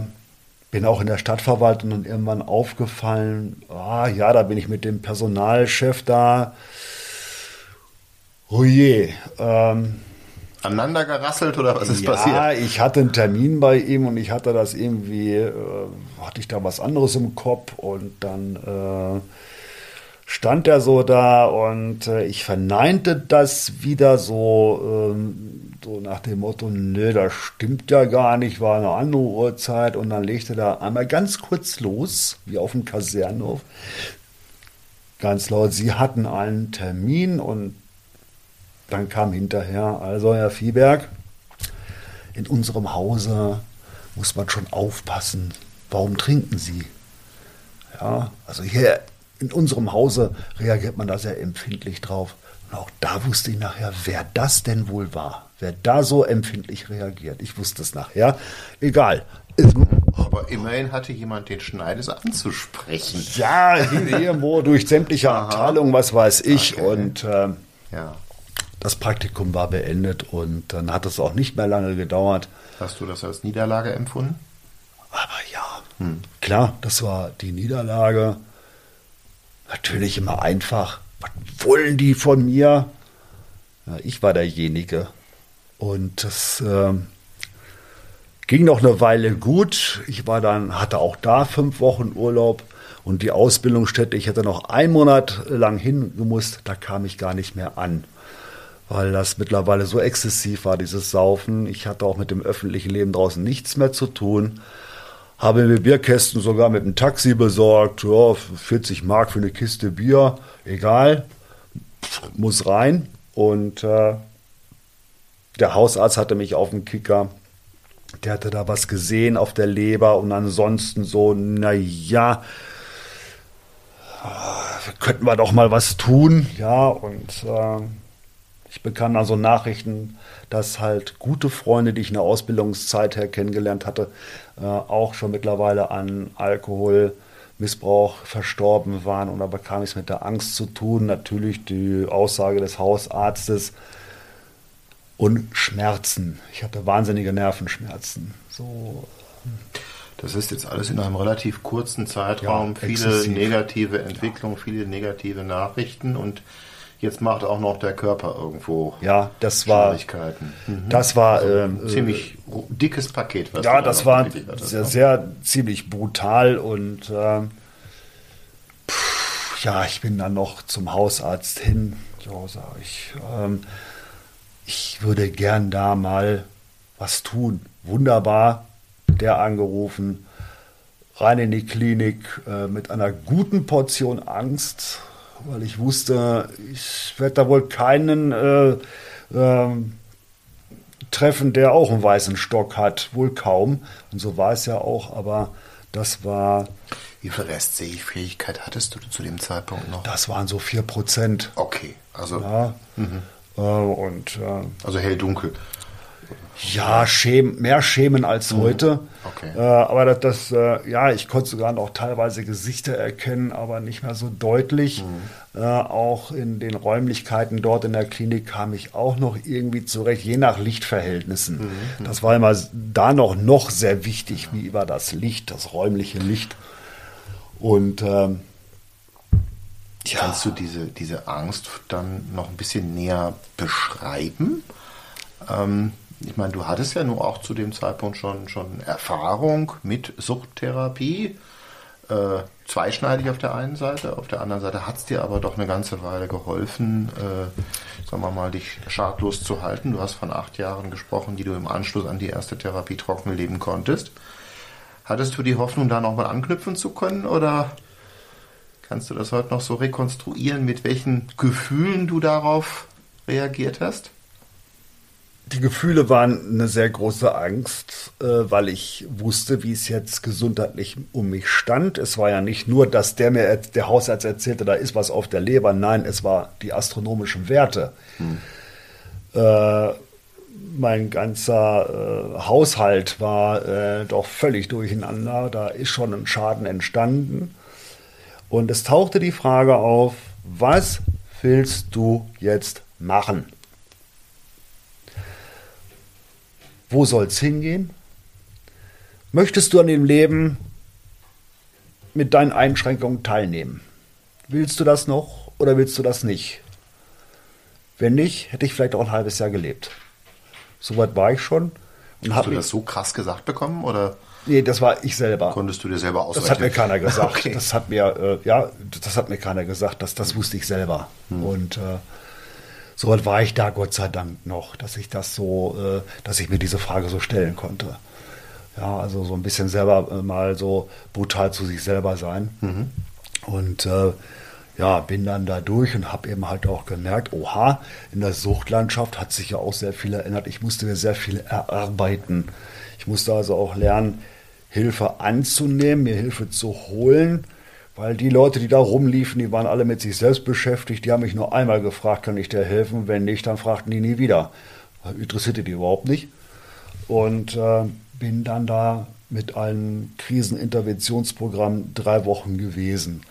Speaker 2: bin auch in der Stadtverwaltung dann irgendwann aufgefallen, ah ja, da bin ich mit dem Personalchef da. Oh je, ähm,
Speaker 1: aneinander gerasselt oder was ist
Speaker 2: ja,
Speaker 1: passiert? Ja,
Speaker 2: ich hatte einen Termin bei ihm und ich hatte das irgendwie, äh, hatte ich da was anderes im Kopf und dann äh, stand er so da und äh, ich verneinte das wieder so, ähm, so nach dem Motto, nö, das stimmt ja gar nicht, war eine andere Uhrzeit und dann legte er einmal ganz kurz los, wie auf dem Kasernhof, ganz laut, sie hatten einen Termin und dann kam hinterher, also Herr Viehberg, in unserem Hause muss man schon aufpassen. Warum trinken Sie? Ja, also hier in unserem Hause reagiert man da sehr empfindlich drauf. Und auch da wusste ich nachher, wer das denn wohl war. Wer da so empfindlich reagiert. Ich wusste es nachher. Egal.
Speaker 1: Aber immerhin hatte jemand den Schneides anzusprechen.
Speaker 2: Ja, irgendwo durch sämtliche Abteilungen, was weiß ich. Okay. Und äh, ja das Praktikum war beendet und dann hat es auch nicht mehr lange gedauert.
Speaker 1: Hast du das als Niederlage empfunden?
Speaker 2: Aber ja, hm. klar, das war die Niederlage. Natürlich immer einfach. Was wollen die von mir? Ja, ich war derjenige. Und das äh, ging noch eine Weile gut. Ich war dann, hatte auch da fünf Wochen Urlaub und die Ausbildungsstätte, ich hätte noch einen Monat lang hingemusst, da kam ich gar nicht mehr an weil das mittlerweile so exzessiv war, dieses Saufen. Ich hatte auch mit dem öffentlichen Leben draußen nichts mehr zu tun. habe mir Bierkästen sogar mit dem Taxi besorgt. Ja, 40 Mark für eine Kiste Bier, egal, muss rein. Und äh, der Hausarzt hatte mich auf dem Kicker. Der hatte da was gesehen auf der Leber und ansonsten so, naja, könnten wir doch mal was tun. Ja, und äh, ich bekam dann so Nachrichten, dass halt gute Freunde, die ich in der Ausbildungszeit her kennengelernt hatte, äh, auch schon mittlerweile an Alkoholmissbrauch verstorben waren. Und da bekam ich es mit der Angst zu tun. Natürlich die Aussage des Hausarztes und Schmerzen. Ich hatte wahnsinnige Nervenschmerzen. So.
Speaker 1: Das ist jetzt alles in einem relativ kurzen Zeitraum. Ja, viele negative Entwicklungen, ja. viele negative Nachrichten und Jetzt macht auch noch der Körper irgendwo
Speaker 2: ja, das war,
Speaker 1: Schwierigkeiten.
Speaker 2: Mhm. Das war also
Speaker 1: ähm, ziemlich äh, dickes Paket.
Speaker 2: Was ja, das war sehr, sehr, ziemlich brutal und äh, pff, ja, ich bin dann noch zum Hausarzt hin. Ja, sag ich, ähm, ich würde gern da mal was tun. Wunderbar, der angerufen, rein in die Klinik äh, mit einer guten Portion Angst weil ich wusste, ich werde da wohl keinen äh, äh, treffen, der auch einen weißen Stock hat. Wohl kaum. Und so war es ja auch, aber das war.
Speaker 1: Wie viel Restsehfähigkeit hattest du zu dem Zeitpunkt noch?
Speaker 2: Das waren so 4 Prozent.
Speaker 1: Okay, also.
Speaker 2: Ja, mhm. äh, und, äh,
Speaker 1: also hell-dunkel.
Speaker 2: Ja, schämen, mehr schämen als mhm. heute.
Speaker 1: Okay.
Speaker 2: Äh, aber das, das äh, ja, ich konnte sogar noch teilweise Gesichter erkennen, aber nicht mehr so deutlich. Mhm. Äh, auch in den Räumlichkeiten dort in der Klinik kam ich auch noch irgendwie zurecht, je nach Lichtverhältnissen. Mhm. Das war immer da noch, noch sehr wichtig, wie war das Licht, das räumliche Licht. Und ähm,
Speaker 1: ja. Kannst du diese, diese Angst dann noch ein bisschen näher beschreiben? Ähm, ich meine, du hattest ja nur auch zu dem Zeitpunkt schon, schon Erfahrung mit Suchttherapie. Äh, zweischneidig auf der einen Seite, auf der anderen Seite hat es dir aber doch eine ganze Weile geholfen, äh, sagen wir mal, dich schadlos zu halten. Du hast von acht Jahren gesprochen, die du im Anschluss an die erste Therapie trocken leben konntest. Hattest du die Hoffnung, da nochmal anknüpfen zu können oder kannst du das heute noch so rekonstruieren, mit welchen Gefühlen du darauf reagiert hast?
Speaker 2: Die Gefühle waren eine sehr große Angst, äh, weil ich wusste, wie es jetzt gesundheitlich um mich stand. Es war ja nicht nur, dass der mir der Hausarzt erzählte, da ist was auf der Leber. Nein, es war die astronomischen Werte. Hm. Äh, mein ganzer äh, Haushalt war doch völlig durcheinander. Da ist schon ein Schaden entstanden. Und es tauchte die Frage auf, was willst du jetzt machen? Wo soll es hingehen? Möchtest du an dem Leben mit deinen Einschränkungen teilnehmen? Willst du das noch oder willst du das nicht? Wenn nicht, hätte ich vielleicht auch ein halbes Jahr gelebt. Soweit war ich schon.
Speaker 1: Und Hast du das so krass gesagt bekommen oder?
Speaker 2: Nee, das war ich selber.
Speaker 1: Konntest du dir selber ausrechnen?
Speaker 2: Das hat mir keiner gesagt. Okay. Das hat mir, äh, ja, das hat mir keiner gesagt. Das, das wusste ich selber. Hm. Und äh, so weit war ich da Gott sei Dank noch, dass ich das so, äh, dass ich mir diese Frage so stellen konnte. Ja, also so ein bisschen selber äh, mal so brutal zu sich selber sein. Mhm. Und äh, ja, bin dann da durch und habe eben halt auch gemerkt, oha, in der Suchtlandschaft hat sich ja auch sehr viel erinnert. Ich musste mir sehr viel erarbeiten. Ich musste also auch lernen, Hilfe anzunehmen, mir Hilfe zu holen weil die Leute, die da rumliefen, die waren alle mit sich selbst beschäftigt. Die haben mich nur einmal gefragt, kann ich dir helfen? Wenn nicht, dann fragten die nie wieder. Interessierte die überhaupt nicht. Und äh, bin dann da mit einem Kriseninterventionsprogramm drei Wochen gewesen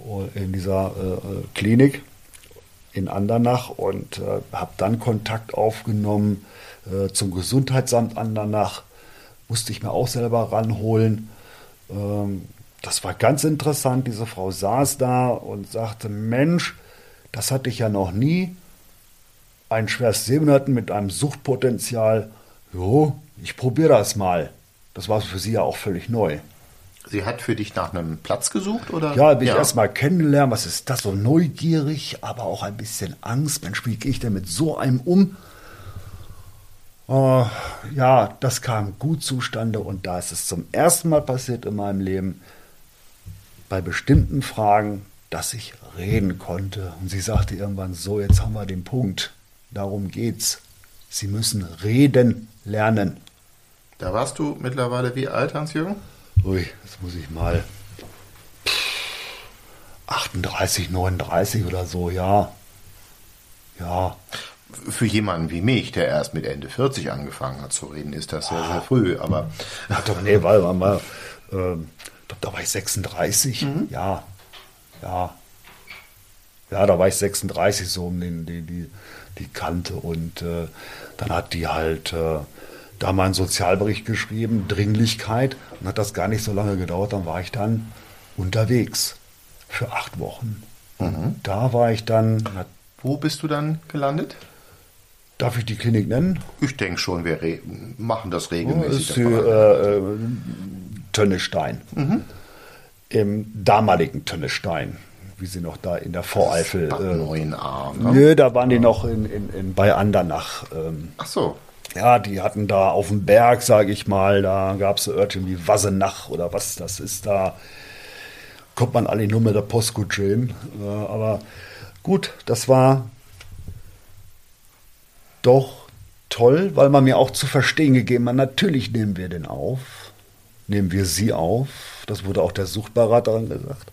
Speaker 2: äh, in dieser äh, Klinik in Andernach und äh, habe dann Kontakt aufgenommen äh, zum Gesundheitsamt Andernach. Musste ich mir auch selber ranholen. Ähm, das war ganz interessant. Diese Frau saß da und sagte, Mensch, das hatte ich ja noch nie. Ein schwerst Sehbehinderten mit einem Suchtpotenzial. Jo, ich probiere das mal. Das war für sie ja auch völlig neu.
Speaker 1: Sie hat für dich nach einem Platz gesucht, oder?
Speaker 2: Ja, bin ja. ich erst mal kennengelernt. Was ist das? So neugierig, aber auch ein bisschen Angst. Mensch, wie gehe ich denn mit so einem um? Äh, ja, das kam gut zustande und da ist es zum ersten Mal passiert in meinem Leben, bei bestimmten Fragen, dass ich reden konnte. Und sie sagte irgendwann so, jetzt haben wir den Punkt. Darum geht's. Sie müssen reden lernen.
Speaker 1: Da warst du mittlerweile wie alt, Hans-Jürgen?
Speaker 2: Ui, das muss ich mal. 38, 39 oder so, ja. Ja.
Speaker 1: Für jemanden wie mich, der erst mit Ende 40 angefangen hat zu reden, ist das sehr, sehr früh. Aber.
Speaker 2: Ach doch, nee, weil man mal. Da war ich 36. Mhm. Ja. Ja. Ja, da war ich 36 so um den, die, die, die Kante. Und äh, dann hat die halt äh, da mal einen Sozialbericht geschrieben, Dringlichkeit. Und hat das gar nicht so lange gedauert. Dann war ich dann unterwegs für acht Wochen. Mhm. Da war ich dann.
Speaker 1: Wo bist du dann gelandet?
Speaker 2: Darf ich die Klinik nennen?
Speaker 1: Ich denke schon, wir machen das regelmäßig.
Speaker 2: Oh, ist die, äh, äh, Tönnestein. Mhm. Im damaligen Tönnestein, wie sie noch da in der Voreifel.
Speaker 1: Bad äh, Neuenahr, ne?
Speaker 2: Nö, da waren die noch in, in, in bei Andernach. Ähm,
Speaker 1: Ach so.
Speaker 2: Ja, die hatten da auf dem Berg, sage ich mal, da gab es so Örtchen wie Wassenach oder was das ist da kommt man alle nur mit der Postkutsche hin. Äh, aber gut, das war doch toll, weil man mir auch zu verstehen gegeben hat, natürlich nehmen wir den auf, nehmen wir sie auf. Das wurde auch der Suchtberaterin gesagt.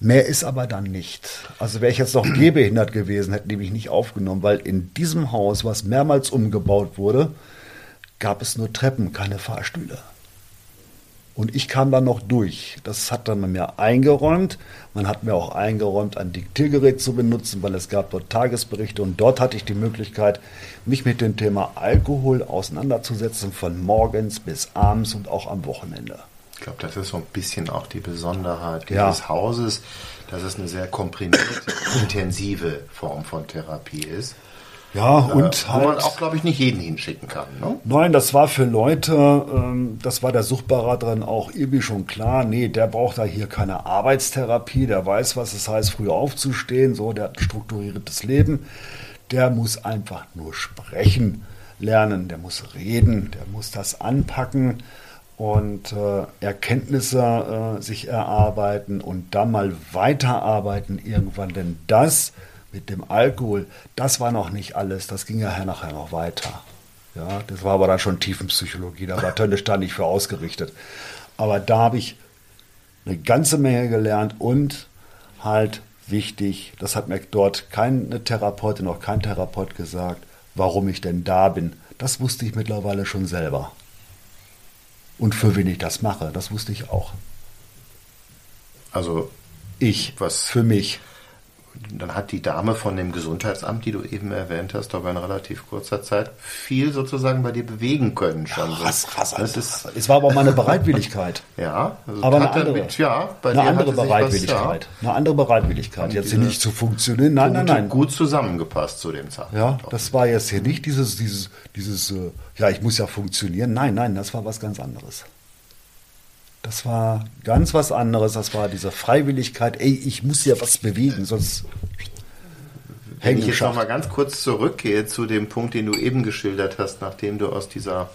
Speaker 2: Mehr ist aber dann nicht. Also wäre ich jetzt noch gehbehindert gewesen, hätten die nicht aufgenommen, weil in diesem Haus, was mehrmals umgebaut wurde, gab es nur Treppen, keine Fahrstühle. Und ich kam dann noch durch. Das hat dann mir eingeräumt. Man hat mir auch eingeräumt, ein Diktiergerät zu benutzen, weil es gab dort Tagesberichte und dort hatte ich die Möglichkeit, mich mit dem Thema Alkohol auseinanderzusetzen, von morgens bis abends und auch am Wochenende.
Speaker 1: Ich glaube, das ist so ein bisschen auch die Besonderheit dieses ja. Hauses, dass es eine sehr komprimierte, intensive Form von Therapie ist.
Speaker 2: Ja, und
Speaker 1: äh, halt, wo man auch, glaube ich, nicht jeden hinschicken kann. Ne?
Speaker 2: Nein, das war für Leute, ähm, das war der Suchtberaterin auch irgendwie schon klar. Nee, der braucht da hier keine Arbeitstherapie, der weiß, was es heißt, früh aufzustehen, so, der hat ein strukturiertes Leben. Der muss einfach nur sprechen lernen, der muss reden, der muss das anpacken und äh, Erkenntnisse äh, sich erarbeiten und dann mal weiterarbeiten irgendwann, denn das mit dem Alkohol, das war noch nicht alles, das ging ja nachher noch weiter. Ja, das war aber dann schon Tiefenpsychologie, da war Tönnisch da nicht für ausgerichtet. Aber da habe ich eine ganze Menge gelernt und halt wichtig, das hat mir dort keine Therapeutin, noch kein Therapeut gesagt, warum ich denn da bin. Das wusste ich mittlerweile schon selber. Und für wen ich das mache, das wusste ich auch.
Speaker 1: Also
Speaker 2: ich, was für mich
Speaker 1: dann hat die Dame von dem Gesundheitsamt, die du eben erwähnt hast, aber in relativ kurzer Zeit viel sozusagen bei dir bewegen können schon.
Speaker 2: Ja, was, was, das ist, es war aber mal eine Bereitwilligkeit.
Speaker 1: ja,
Speaker 2: also aber eine andere,
Speaker 1: mit, ja,
Speaker 2: eine andere Bereitwilligkeit. Was, ja. Eine andere Bereitwilligkeit, jetzt hier nicht zu funktionieren. Nein, nein, nein.
Speaker 1: Gut zusammengepasst zu dem Zeitpunkt.
Speaker 2: Ja, das war jetzt hier nicht dieses, dieses, dieses, äh, ja, ich muss ja funktionieren. Nein, nein, das war was ganz anderes. Das war ganz was anderes. Das war diese Freiwilligkeit. Ey, ich muss ja was bewegen, sonst
Speaker 1: wenn ich jetzt noch mal ganz kurz zurückgehe zu dem Punkt, den du eben geschildert hast, nachdem du aus dieser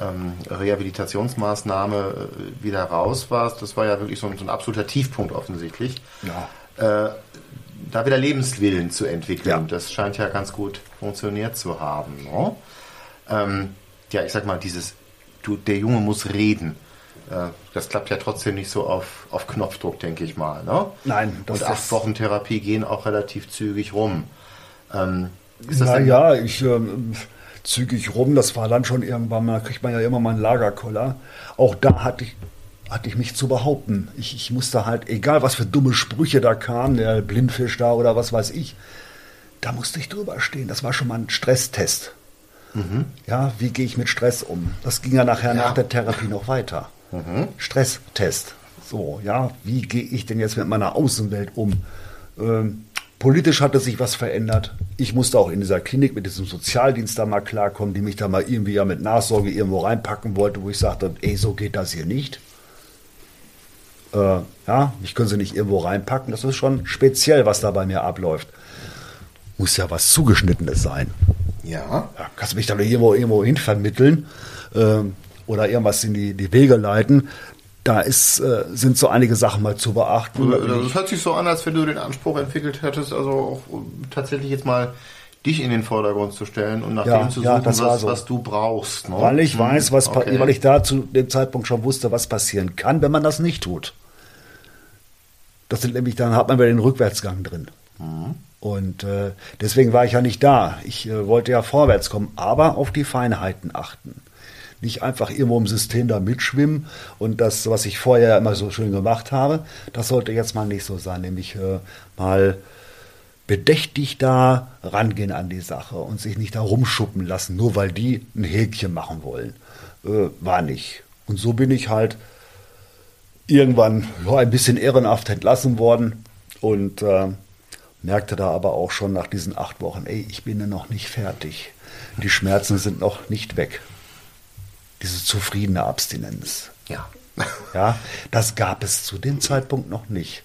Speaker 1: ähm, Rehabilitationsmaßnahme äh, wieder raus warst, das war ja wirklich so ein, so ein absoluter Tiefpunkt offensichtlich. Ja. Äh, da wieder Lebenswillen zu entwickeln, ja. das scheint ja ganz gut funktioniert zu haben. Ne? Ähm, ja, ich sag mal, dieses, du, der Junge muss reden. Äh, das klappt ja trotzdem nicht so auf, auf Knopfdruck, denke ich mal. Ne?
Speaker 2: Nein.
Speaker 1: Das Und acht Wochen Therapie gehen auch relativ zügig rum.
Speaker 2: Ähm, naja, ich ähm, zügig rum, das war dann schon irgendwann mal, kriegt man ja immer mal einen Lagerkoller. Auch da hatte ich, hatte ich mich zu behaupten. Ich, ich musste halt, egal was für dumme Sprüche da kamen, der Blindfisch da oder was weiß ich, da musste ich drüber stehen. Das war schon mal ein Stresstest. Mhm. Ja, wie gehe ich mit Stress um? Das ging ja nachher ja. nach der Therapie noch weiter. Mhm. Stresstest. So, ja, wie gehe ich denn jetzt mit meiner Außenwelt um? Ähm, politisch hatte sich was verändert. Ich musste auch in dieser Klinik mit diesem Sozialdienst da mal klarkommen, die mich da mal irgendwie ja mit Nachsorge irgendwo reinpacken wollte, wo ich sagte, ey, so geht das hier nicht. Äh, ja, ich können sie nicht irgendwo reinpacken. Das ist schon speziell, was da bei mir abläuft. Muss ja was Zugeschnittenes sein. Ja. ja kannst du mich dann irgendwo, irgendwo hin vermitteln ähm, oder irgendwas in die, die Wege leiten. Da ist, äh, sind so einige Sachen mal zu beachten.
Speaker 1: Das hört sich so an, als wenn du den Anspruch entwickelt hättest, also auch tatsächlich jetzt mal dich in den Vordergrund zu stellen und nach ja, dem zu suchen, ja, was, so. was, du brauchst.
Speaker 2: Ne? Weil ich weiß, was okay. weil ich da zu dem Zeitpunkt schon wusste, was passieren kann, wenn man das nicht tut. Das sind nämlich, dann hat man wieder den Rückwärtsgang drin. Mhm. Und äh, deswegen war ich ja nicht da. Ich äh, wollte ja vorwärts kommen, aber auf die Feinheiten achten. Nicht einfach irgendwo im System da mitschwimmen und das, was ich vorher immer so schön gemacht habe, das sollte jetzt mal nicht so sein. Nämlich äh, mal bedächtig da rangehen an die Sache und sich nicht da rumschuppen lassen, nur weil die ein Häkchen machen wollen. Äh, war nicht. Und so bin ich halt irgendwann ja, ein bisschen ehrenhaft entlassen worden und äh, merkte da aber auch schon nach diesen acht Wochen, ey, ich bin ja noch nicht fertig. Die Schmerzen sind noch nicht weg. Diese zufriedene Abstinenz.
Speaker 1: Ja.
Speaker 2: ja, das gab es zu dem Zeitpunkt noch nicht.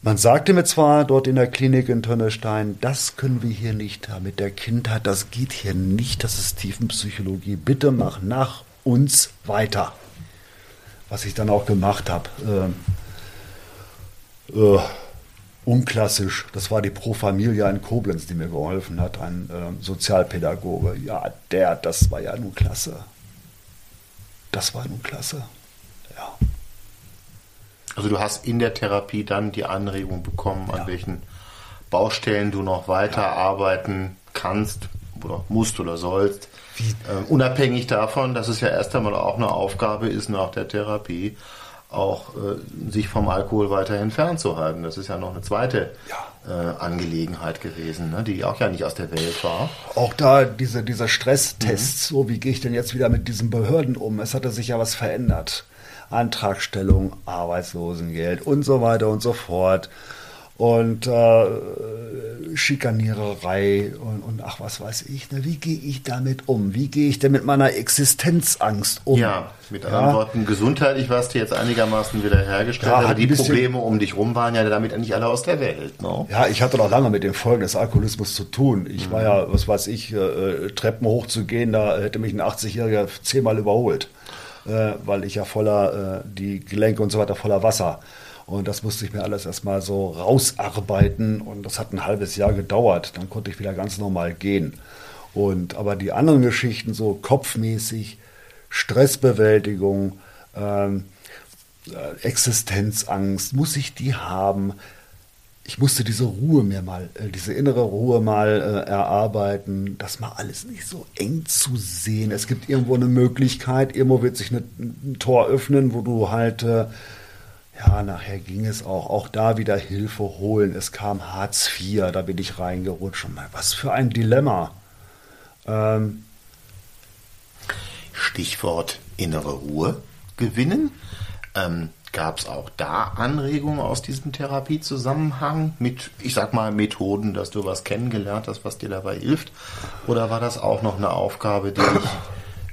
Speaker 2: Man sagte mir zwar dort in der Klinik in Tönnestein, das können wir hier nicht haben mit der Kindheit, das geht hier nicht, das ist Tiefenpsychologie. Bitte mach nach uns weiter. Was ich dann auch gemacht habe. Äh, äh, unklassisch. Das war die Pro Familia in Koblenz, die mir geholfen hat, ein äh, Sozialpädagoge. Ja, der, das war ja nun klasse. Das war nun klasse. Ja.
Speaker 1: Also du hast in der Therapie dann die Anregung bekommen, an ja. welchen Baustellen du noch weiterarbeiten ja. kannst oder musst oder sollst. Ähm, unabhängig davon, dass es ja erst einmal auch eine Aufgabe ist nach der Therapie, auch äh, sich vom Alkohol weiterhin fernzuhalten. Das ist ja noch eine zweite ja. äh, Angelegenheit gewesen, ne, die auch ja nicht aus der Welt war.
Speaker 2: Auch da diese, diese Stresstests, mhm. so wie gehe ich denn jetzt wieder mit diesen Behörden um? Es hatte sich ja was verändert. Antragstellung, Arbeitslosengeld und so weiter und so fort und äh, Schikaniererei und, und, ach was weiß ich. Ne? Wie gehe ich damit um? Wie gehe ich denn mit meiner Existenzangst um?
Speaker 1: Ja, mit anderen ja. Worten, gesundheitlich warst du jetzt einigermaßen wiederhergestellt, ja, aber die Probleme um dich rum waren ja damit eigentlich alle aus der Welt.
Speaker 2: Ne? Ja, ich hatte noch lange mit den Folgen des Alkoholismus zu tun. Ich mhm. war ja, was weiß ich, äh, Treppen hochzugehen, da hätte mich ein 80-Jähriger zehnmal überholt, äh, weil ich ja voller, äh, die Gelenke und so weiter voller Wasser und das musste ich mir alles erstmal so rausarbeiten und das hat ein halbes Jahr gedauert. Dann konnte ich wieder ganz normal gehen. Und aber die anderen Geschichten, so kopfmäßig, Stressbewältigung, ähm, äh, Existenzangst, muss ich die haben? Ich musste diese Ruhe mir mal, äh, diese innere Ruhe mal äh, erarbeiten, das mal alles nicht so eng zu sehen. Es gibt irgendwo eine Möglichkeit, irgendwo wird sich eine, ein Tor öffnen, wo du halt äh, ja, nachher ging es auch, auch da wieder Hilfe holen. Es kam Hartz IV, da bin ich reingerutscht. Und was für ein Dilemma. Ähm,
Speaker 1: Stichwort innere Ruhe gewinnen. Ähm, Gab es auch da Anregungen aus diesem Therapiezusammenhang mit, ich sag mal, Methoden, dass du was kennengelernt hast, was dir dabei hilft? Oder war das auch noch eine Aufgabe, die dich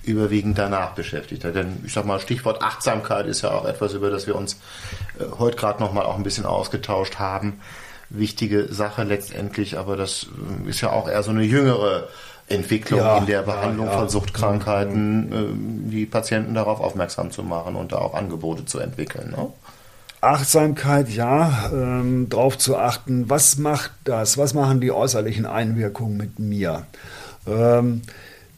Speaker 1: überwiegend danach beschäftigt hat. Denn ich sag mal, Stichwort Achtsamkeit ist ja auch etwas, über das wir uns äh, heute gerade noch mal auch ein bisschen ausgetauscht haben. Wichtige Sache letztendlich, aber das äh, ist ja auch eher so eine jüngere Entwicklung ja, in der Behandlung ja, ja. von Suchtkrankheiten, äh, die Patienten darauf aufmerksam zu machen und da auch Angebote zu entwickeln. Ne?
Speaker 2: Achtsamkeit, ja, ähm, darauf zu achten, was macht das, was machen die äußerlichen Einwirkungen mit mir. Ähm,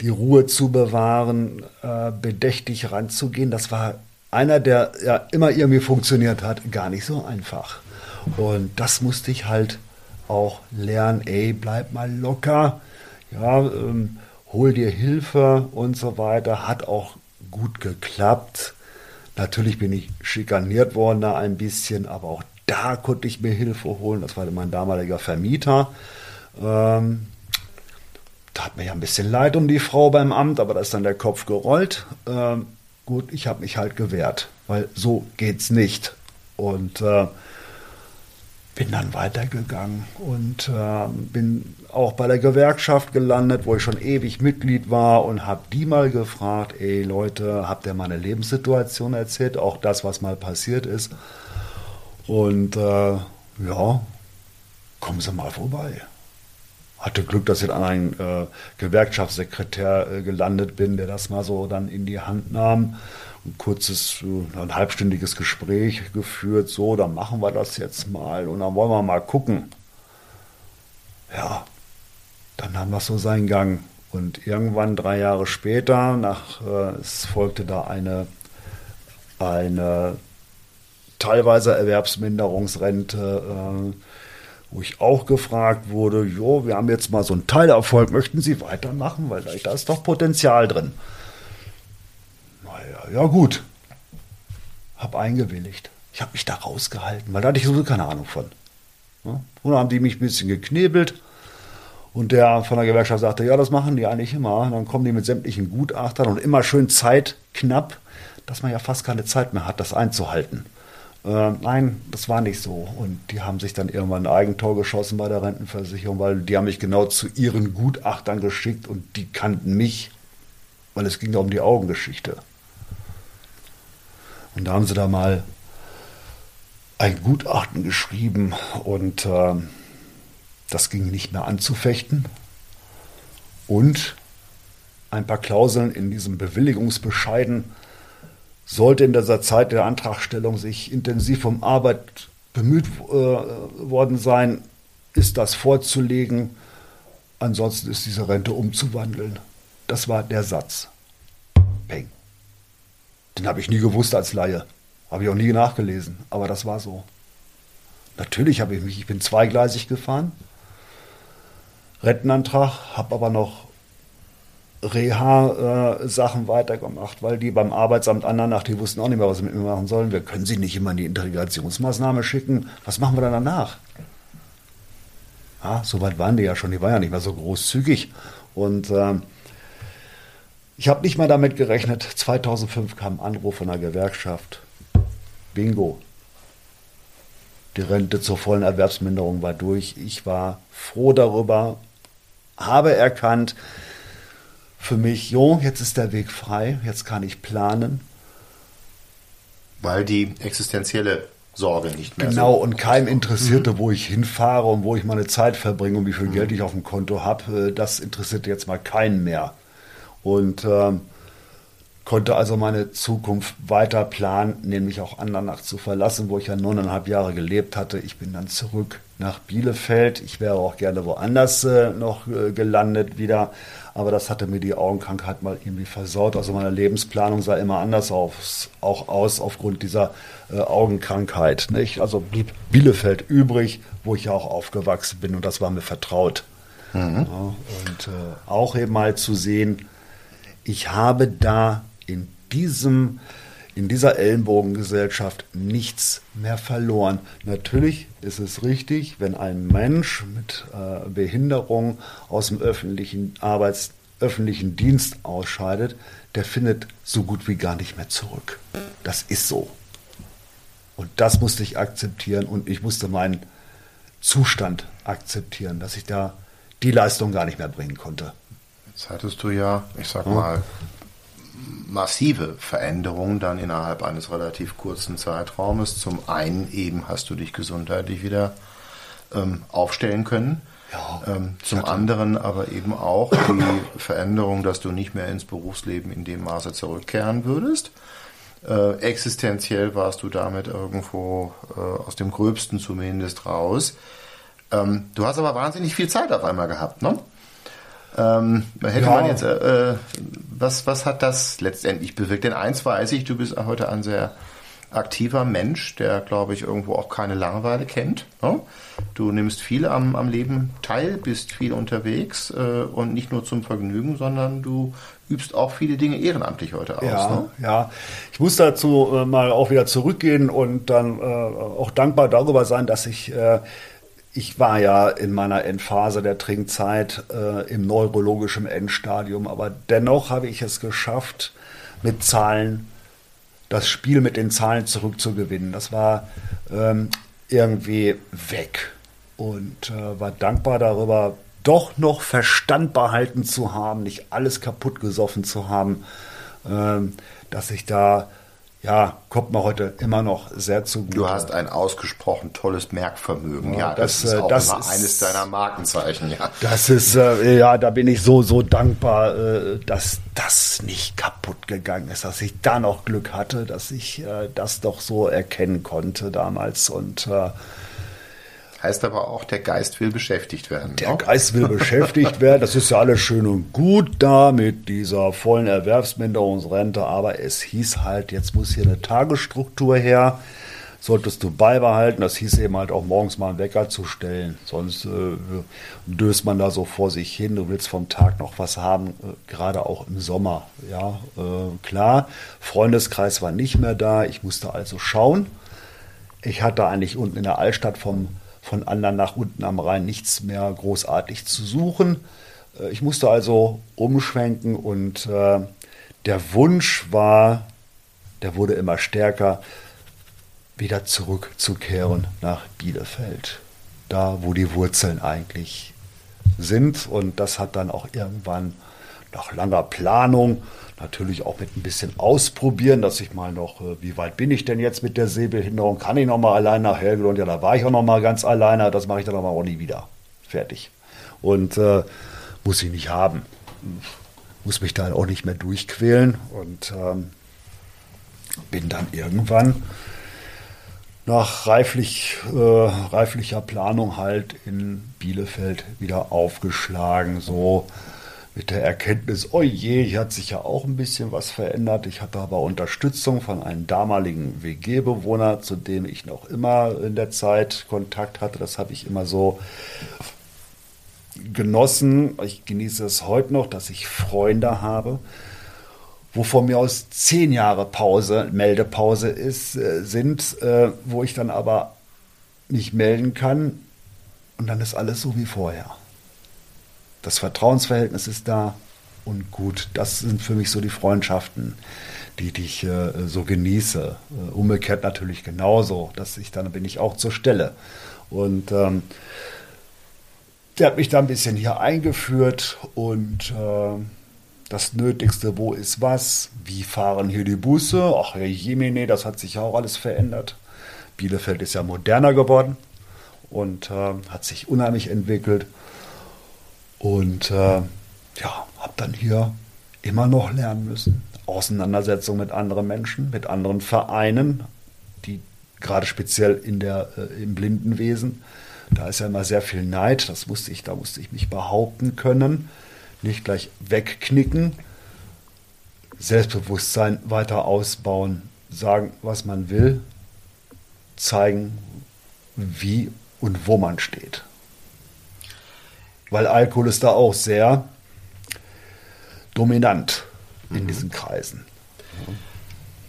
Speaker 2: die Ruhe zu bewahren, äh, bedächtig ranzugehen. Das war einer, der ja immer irgendwie funktioniert hat, gar nicht so einfach. Und das musste ich halt auch lernen. Ey, bleib mal locker. Ja, ähm, hol dir Hilfe und so weiter. Hat auch gut geklappt. Natürlich bin ich schikaniert worden da ein bisschen, aber auch da konnte ich mir Hilfe holen. Das war mein damaliger Vermieter. Ähm, tat mir ja ein bisschen leid um die Frau beim Amt, aber da ist dann der Kopf gerollt. Ähm, gut, ich habe mich halt gewehrt, weil so geht's nicht. Und äh, bin dann weitergegangen und äh, bin auch bei der Gewerkschaft gelandet, wo ich schon ewig Mitglied war und habe die mal gefragt, ey Leute, habt ihr meine Lebenssituation erzählt, auch das, was mal passiert ist. Und äh, ja, kommen Sie mal vorbei. Hatte Glück, dass ich an einen äh, Gewerkschaftssekretär äh, gelandet bin, der das mal so dann in die Hand nahm. Ein kurzes, äh, ein halbstündiges Gespräch geführt, so, dann machen wir das jetzt mal und dann wollen wir mal gucken. Ja, dann haben wir so seinen Gang. Und irgendwann drei Jahre später, nach, äh, es folgte da eine, eine teilweise Erwerbsminderungsrente, äh, wo ich auch gefragt wurde, jo, wir haben jetzt mal so einen Teilerfolg, möchten Sie weitermachen, weil da ist doch Potenzial drin. Naja, ja gut. Hab eingewilligt. Ich habe mich da rausgehalten, weil da hatte ich sowieso keine Ahnung von. Und dann haben die mich ein bisschen geknebelt. Und der von der Gewerkschaft sagte, ja, das machen die eigentlich immer. Und dann kommen die mit sämtlichen Gutachtern und immer schön zeitknapp, dass man ja fast keine Zeit mehr hat, das einzuhalten. Äh, nein, das war nicht so. Und die haben sich dann irgendwann ein Eigentor geschossen bei der Rentenversicherung, weil die haben mich genau zu ihren Gutachtern geschickt und die kannten mich, weil es ging ja um die Augengeschichte. Und da haben sie da mal ein Gutachten geschrieben und äh, das ging nicht mehr anzufechten. Und ein paar Klauseln in diesem Bewilligungsbescheiden sollte in dieser Zeit der Antragstellung sich intensiv um Arbeit bemüht äh, worden sein, ist das vorzulegen. Ansonsten ist diese Rente umzuwandeln. Das war der Satz. Peng. Den habe ich nie gewusst als Laie. Habe ich auch nie nachgelesen. Aber das war so. Natürlich habe ich mich, ich bin zweigleisig gefahren. Rentenantrag, habe aber noch Reha-Sachen äh, weitergemacht, weil die beim Arbeitsamt Andernach, die wussten auch nicht mehr, was sie mit mir machen sollen. Wir können sie nicht immer in die Integrationsmaßnahme schicken. Was machen wir dann danach? Ja, so weit waren die ja schon, die waren ja nicht mehr so großzügig. Und äh, ich habe nicht mal damit gerechnet. 2005 kam ein Anruf von der Gewerkschaft. Bingo. Die Rente zur vollen Erwerbsminderung war durch. Ich war froh darüber, habe erkannt, für mich, jo, jetzt ist der Weg frei, jetzt kann ich planen.
Speaker 1: Weil die existenzielle Sorge nicht mehr
Speaker 2: Genau, so und keinem interessierte, mhm. wo ich hinfahre und wo ich meine Zeit verbringe und wie viel mhm. Geld ich auf dem Konto habe. Äh, das interessiert jetzt mal keinen mehr. Und ähm, konnte also meine Zukunft weiter planen, nämlich auch Andernach zu verlassen, wo ich ja neuneinhalb Jahre gelebt hatte. Ich bin dann zurück nach Bielefeld. Ich wäre auch gerne woanders äh, noch äh, gelandet wieder, aber das hatte mir die Augenkrankheit mal irgendwie versaut. Also meine Lebensplanung sah immer anders aus, auch aus aufgrund dieser äh, Augenkrankheit. Nicht? Also blieb Bielefeld übrig, wo ich ja auch aufgewachsen bin und das war mir vertraut. Mhm. Ja, und äh, auch eben mal zu sehen, ich habe da in diesem in dieser Ellenbogengesellschaft nichts mehr verloren. Natürlich ist es richtig, wenn ein Mensch mit äh, Behinderung aus dem öffentlichen Arbeits öffentlichen Dienst ausscheidet, der findet so gut wie gar nicht mehr zurück. Das ist so. Und das musste ich akzeptieren und ich musste meinen Zustand akzeptieren, dass ich da die Leistung gar nicht mehr bringen konnte.
Speaker 1: Jetzt hattest du ja, ich sag mal, massive Veränderungen dann innerhalb eines relativ kurzen Zeitraumes. Zum einen eben hast du dich gesundheitlich wieder ähm, aufstellen können. Ja, ähm, zum anderen aber eben auch die Veränderung, dass du nicht mehr ins Berufsleben in dem Maße zurückkehren würdest. Äh, existenziell warst du damit irgendwo äh, aus dem Gröbsten zumindest raus. Ähm, du hast aber wahnsinnig viel Zeit auf einmal gehabt, ne? Ähm, hätte ja. man jetzt, äh, was, was hat das letztendlich bewirkt? Denn eins weiß ich, du bist heute ein sehr aktiver Mensch, der, glaube ich, irgendwo auch keine Langeweile kennt. Ne? Du nimmst viel am, am Leben teil, bist viel unterwegs äh, und nicht nur zum Vergnügen, sondern du übst auch viele Dinge ehrenamtlich heute aus.
Speaker 2: Ja, ne? ja. Ich muss dazu äh, mal auch wieder zurückgehen und dann äh, auch dankbar darüber sein, dass ich äh, ich war ja in meiner Endphase der Trinkzeit äh, im neurologischen Endstadium, aber dennoch habe ich es geschafft, mit Zahlen das Spiel mit den Zahlen zurückzugewinnen. Das war ähm, irgendwie weg und äh, war dankbar darüber, doch noch Verstand behalten zu haben, nicht alles kaputt gesoffen zu haben, ähm, dass ich da ja, kommt mir heute immer noch sehr zugute.
Speaker 1: Du hast ein ausgesprochen tolles Merkvermögen,
Speaker 2: Ja,
Speaker 1: ja.
Speaker 2: das,
Speaker 1: Das, ist
Speaker 2: äh,
Speaker 1: auch
Speaker 2: das
Speaker 1: immer
Speaker 2: ist-
Speaker 1: eines deiner Markenzeichen, ja.
Speaker 2: Das ist, äh, ja, da bin ich so, so dankbar, äh, dass das nicht kaputt gegangen ist, dass ich da noch Glück hatte, dass ich äh, das doch so erkennen konnte damals. Und äh,
Speaker 1: Heißt aber auch, der Geist will beschäftigt werden.
Speaker 2: der
Speaker 1: ne?
Speaker 2: Geist will beschäftigt werden. Das ist ja alles schön und gut da mit dieser vollen Erwerbsminderungsrente, aber es hieß halt, jetzt muss hier eine Tagesstruktur her. Solltest du beibehalten, das hieß eben halt auch morgens mal einen Wecker zu stellen. Sonst äh, döst man da so vor sich hin. Du willst vom Tag noch was haben, äh, gerade auch im Sommer. Ja, äh, klar. Freundeskreis war nicht mehr da. Ich musste also schauen. Ich hatte eigentlich unten in der Altstadt vom, von anderen nach unten am Rhein nichts mehr großartig zu suchen. Äh, Ich musste also umschwenken und äh, der Wunsch war, der wurde immer stärker, wieder zurückzukehren nach Bielefeld. Da, wo die Wurzeln eigentlich sind. Und das hat dann auch irgendwann nach langer Planung, natürlich auch mit ein bisschen Ausprobieren, dass ich mal noch, äh, wie weit bin ich denn jetzt mit der Sehbehinderung? Kann ich noch mal allein nach Helgoland? Ja, da war ich auch noch mal ganz alleine. Das mache ich dann aber auch nie wieder. Fertig. Und äh, muss ich nicht haben. Muss mich da auch nicht mehr durchquälen. Und ähm, bin dann irgendwann nach reiflich, äh, reiflicher Planung halt in Bielefeld wieder aufgeschlagen. So mit der Erkenntnis, oh je, hier hat sich ja auch ein bisschen was verändert. Ich hatte aber Unterstützung von einem damaligen WG-Bewohner, zu dem ich noch immer in der Zeit Kontakt hatte. Das habe ich immer so genossen. Ich genieße es heute noch, dass ich Freunde habe, wo von mir aus zehn Jahre Pause, Meldepause ist, äh, sind, äh, wo ich dann aber mich melden kann und dann ist alles so wie vorher. Das Vertrauensverhältnis ist da und gut. Das sind für mich so die Freundschaften, die, die ich äh, so genieße. Äh, umgekehrt natürlich genauso, dass ich dann bin ich auch zur Stelle. Und ähm, der hat mich da ein bisschen hier eingeführt und äh, das Nötigste, wo ist was, wie fahren hier die Busse, ach Herr Jemine, das hat sich ja auch alles verändert. Bielefeld ist ja moderner geworden und äh, hat sich unheimlich entwickelt. Und äh, ja, habe dann hier immer noch lernen müssen. Auseinandersetzung mit anderen Menschen, mit anderen Vereinen, die gerade speziell in der, äh, im Blindenwesen, da ist ja immer sehr viel Neid, das musste ich, da musste ich mich behaupten können, nicht gleich wegknicken, Selbstbewusstsein weiter ausbauen, sagen, was man will, zeigen, wie und wo man steht. Weil Alkohol ist da auch sehr dominant in diesen Kreisen.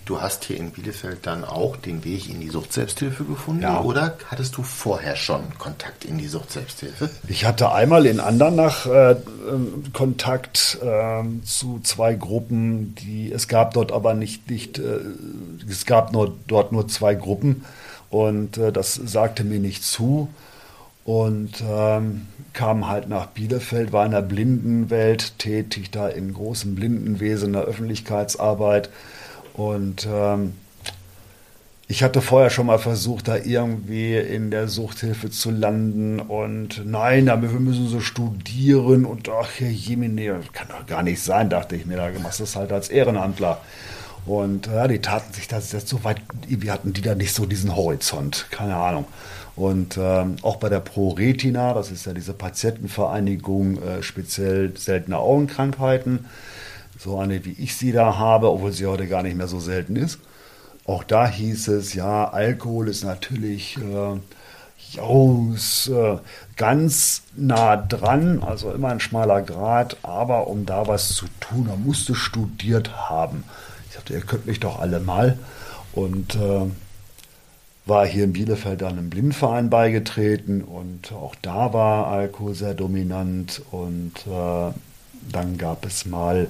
Speaker 1: Du hast hier in Bielefeld dann auch den Weg in die Suchtselbsthilfe gefunden
Speaker 2: Ja.
Speaker 1: oder hattest du vorher schon Kontakt in die Suchtselbsthilfe?
Speaker 2: Ich hatte einmal in Andernach äh, ähm, Kontakt ähm, zu zwei Gruppen, die es gab dort aber nicht, nicht äh, es gab nur, dort nur zwei Gruppen und äh, das sagte mir nicht zu und ähm, kam halt nach Bielefeld, war in der Blindenwelt tätig, da in großem Blindenwesen, in der Öffentlichkeitsarbeit und ähm, ich hatte vorher schon mal versucht, da irgendwie in der Suchthilfe zu landen und nein, wir müssen so studieren und ach, Herr Jemine, kann doch gar nicht sein, dachte ich mir, da machst du es halt als Ehrenamtler. Und ja, die taten sich das jetzt so weit, irgendwie hatten die da nicht so diesen Horizont, keine Ahnung. Und ähm, auch bei der Pro Retina, das ist ja diese Patientenvereinigung, äh, speziell seltene Augenkrankheiten, so eine wie ich sie da habe, obwohl sie heute gar nicht mehr so selten ist. Auch da hieß es, ja, Alkohol ist natürlich äh, ja, ist, äh, ganz nah dran, also immer ein schmaler Grad, aber um da was zu tun, da musst du studiert haben. Ich sagte, ihr könnt mich doch alle mal. Und äh, war hier in Bielefeld einem Blindverein beigetreten und auch da war Alkohol sehr dominant und äh, dann gab es mal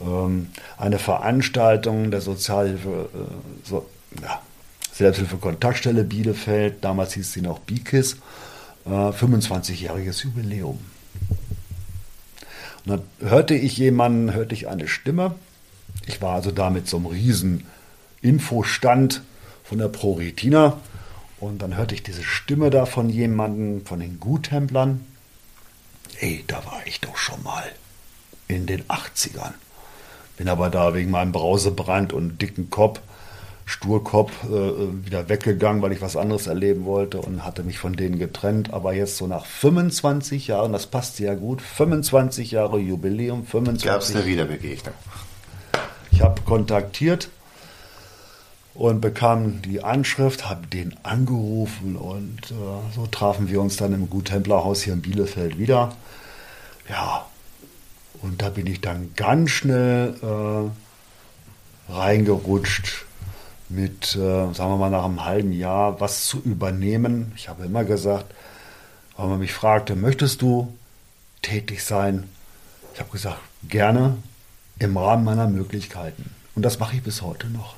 Speaker 2: ähm, eine Veranstaltung der Sozialhilfe, äh, so, ja, Selbsthilfe-Kontaktstelle Bielefeld, damals hieß sie noch BIKIS, äh, 25-jähriges Jubiläum. Und dann hörte ich jemanden, hörte ich eine Stimme. Ich war also da mit so einem riesen Infostand von der ProRetina. Und dann hörte ich diese Stimme da von jemandem, von den Guttemplern. Ey, da war ich doch schon mal in den 80ern. Bin aber da wegen meinem Brausebrand und dicken Kopf, Sturkopf, äh, wieder weggegangen, weil ich was anderes erleben wollte und hatte mich von denen getrennt. Aber jetzt so nach 25 Jahren, das passt ja gut, 25 Jahre Jubiläum, 25
Speaker 1: Gab es eine Wiederbegegnung?
Speaker 2: Ich habe kontaktiert und bekam die Anschrift, habe den angerufen und äh, so trafen wir uns dann im Guttemplerhaus hier in Bielefeld wieder. Ja, und da bin ich dann ganz schnell äh, reingerutscht mit, äh, sagen wir mal, nach einem halben Jahr was zu übernehmen. Ich habe immer gesagt, weil man mich fragte, möchtest du tätig sein? Ich habe gesagt, gerne im Rahmen meiner Möglichkeiten. Und das mache ich bis heute noch.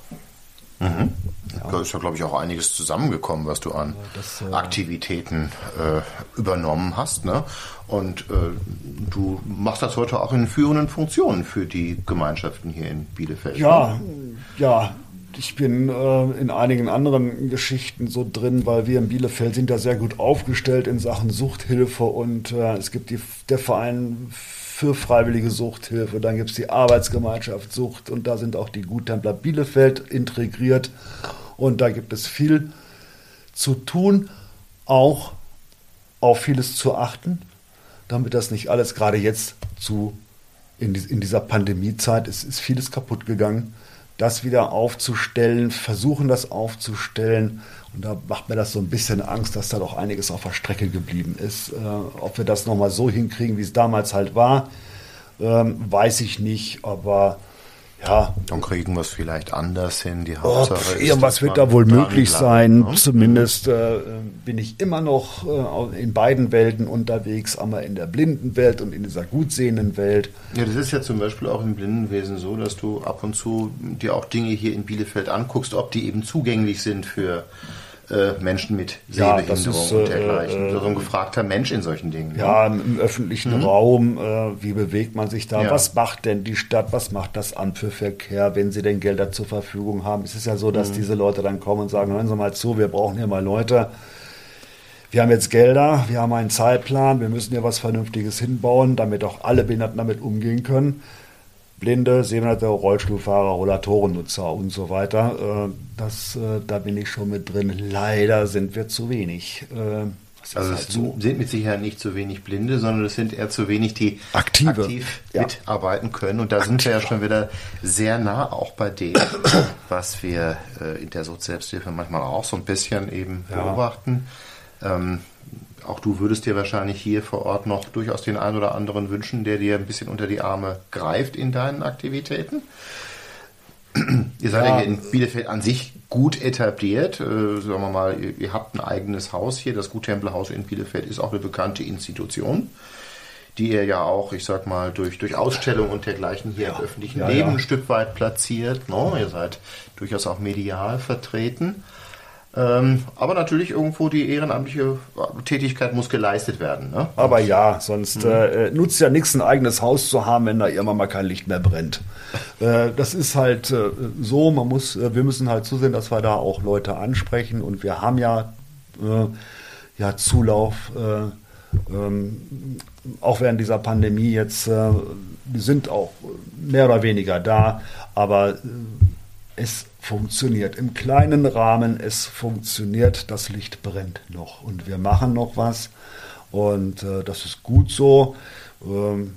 Speaker 1: Mhm. Ja. Da ist ja, glaube ich, auch einiges zusammengekommen, was du an das, äh, Aktivitäten äh, übernommen hast. Ne? Und äh, du machst das heute auch in führenden Funktionen für die Gemeinschaften hier in Bielefeld.
Speaker 2: Ja, ne? ja. Ich bin äh, in einigen anderen Geschichten so drin, weil wir in Bielefeld sind da sehr gut aufgestellt in Sachen Suchthilfe und äh, es gibt die, der Verein für freiwillige Suchthilfe. Dann gibt es die Arbeitsgemeinschaft Sucht und da sind auch die Guttempler Bielefeld integriert. Und da gibt es viel zu tun, auch auf vieles zu achten, damit das nicht alles gerade jetzt zu in, in dieser Pandemiezeit ist, ist vieles kaputt gegangen. Das wieder aufzustellen, versuchen das aufzustellen und da macht mir das so ein bisschen Angst, dass da doch einiges auf der Strecke geblieben ist. Äh, ob wir das nochmal so hinkriegen, wie es damals halt war, ähm, weiß ich nicht. Aber ja.
Speaker 1: Dann kriegen wir es vielleicht anders hin. Die
Speaker 2: Hauptsache oh, irgendwas wird da wohl möglich sein. Ne? Zumindest äh, bin ich immer noch äh, in beiden Welten unterwegs, einmal in der blinden Welt und in dieser gut sehenden Welt.
Speaker 1: Ja, das ist ja zum Beispiel auch im Blindenwesen so, dass du ab und zu dir auch Dinge hier in Bielefeld anguckst, ob die eben zugänglich sind für äh, Menschen mit Sehbehinderung ja, ist, und dergleichen. Äh, so ein gefragter Mensch in solchen Dingen.
Speaker 2: Ja, ne? im öffentlichen mhm. Raum, äh, wie bewegt man sich da? Ja. Was macht denn die Stadt? Was macht das Amt für Verkehr, wenn sie denn Gelder zur Verfügung haben? Es ist ja so, dass mhm. diese Leute dann kommen und sagen, hören Sie mal zu, wir brauchen hier mal Leute. Wir haben jetzt Gelder, wir haben einen Zeitplan, wir müssen hier was Vernünftiges hinbauen, damit auch alle Behinderten damit umgehen können. Blinde, Sehbehinderte, Rollstuhlfahrer, Rollatorennutzer und so weiter. Äh, das, äh, da bin ich schon mit drin. Leider sind wir zu wenig.
Speaker 1: Äh, also es halt so. sind mit Sicherheit nicht zu wenig Blinde, sondern es sind eher zu wenig, die Aktive. aktiv ja. mitarbeiten können. Und da Aktive. sind wir ja schon wieder sehr nah auch bei dem, was wir in der Sozialhilfe manchmal auch so ein bisschen eben ja. beobachten. Ähm, auch du würdest dir wahrscheinlich hier vor Ort noch durchaus den einen oder anderen wünschen, der dir ein bisschen unter die Arme greift in deinen Aktivitäten. Ihr seid ja, ja in Bielefeld an sich gut etabliert. Äh, sagen wir mal, ihr, ihr, habt ein eigenes Haus hier. Das Guttemplerhaus in Bielefeld ist auch eine bekannte Institution, die ihr ja auch, ich sag mal, durch, durch Ausstellungen und dergleichen hier ja, im öffentlichen ja, Leben ein Stück weit platziert. No, ihr seid durchaus auch medial vertreten. Ähm, aber natürlich irgendwo die ehrenamtliche Tätigkeit muss geleistet werden. Ne?
Speaker 2: Aber ja, sonst mhm. äh, nutzt ja nichts, ein eigenes Haus zu haben, wenn da irgendwann mal kein Licht mehr brennt. äh, das ist halt äh, so, man muss, äh, wir müssen halt zusehen, dass wir da auch Leute ansprechen und wir haben ja, äh, ja Zulauf. Äh, ähm, auch während dieser Pandemie jetzt, wir sind auch mehr oder weniger da, aber es funktioniert im kleinen Rahmen, es funktioniert, das Licht brennt noch und wir machen noch was und äh, das ist gut so. Ähm,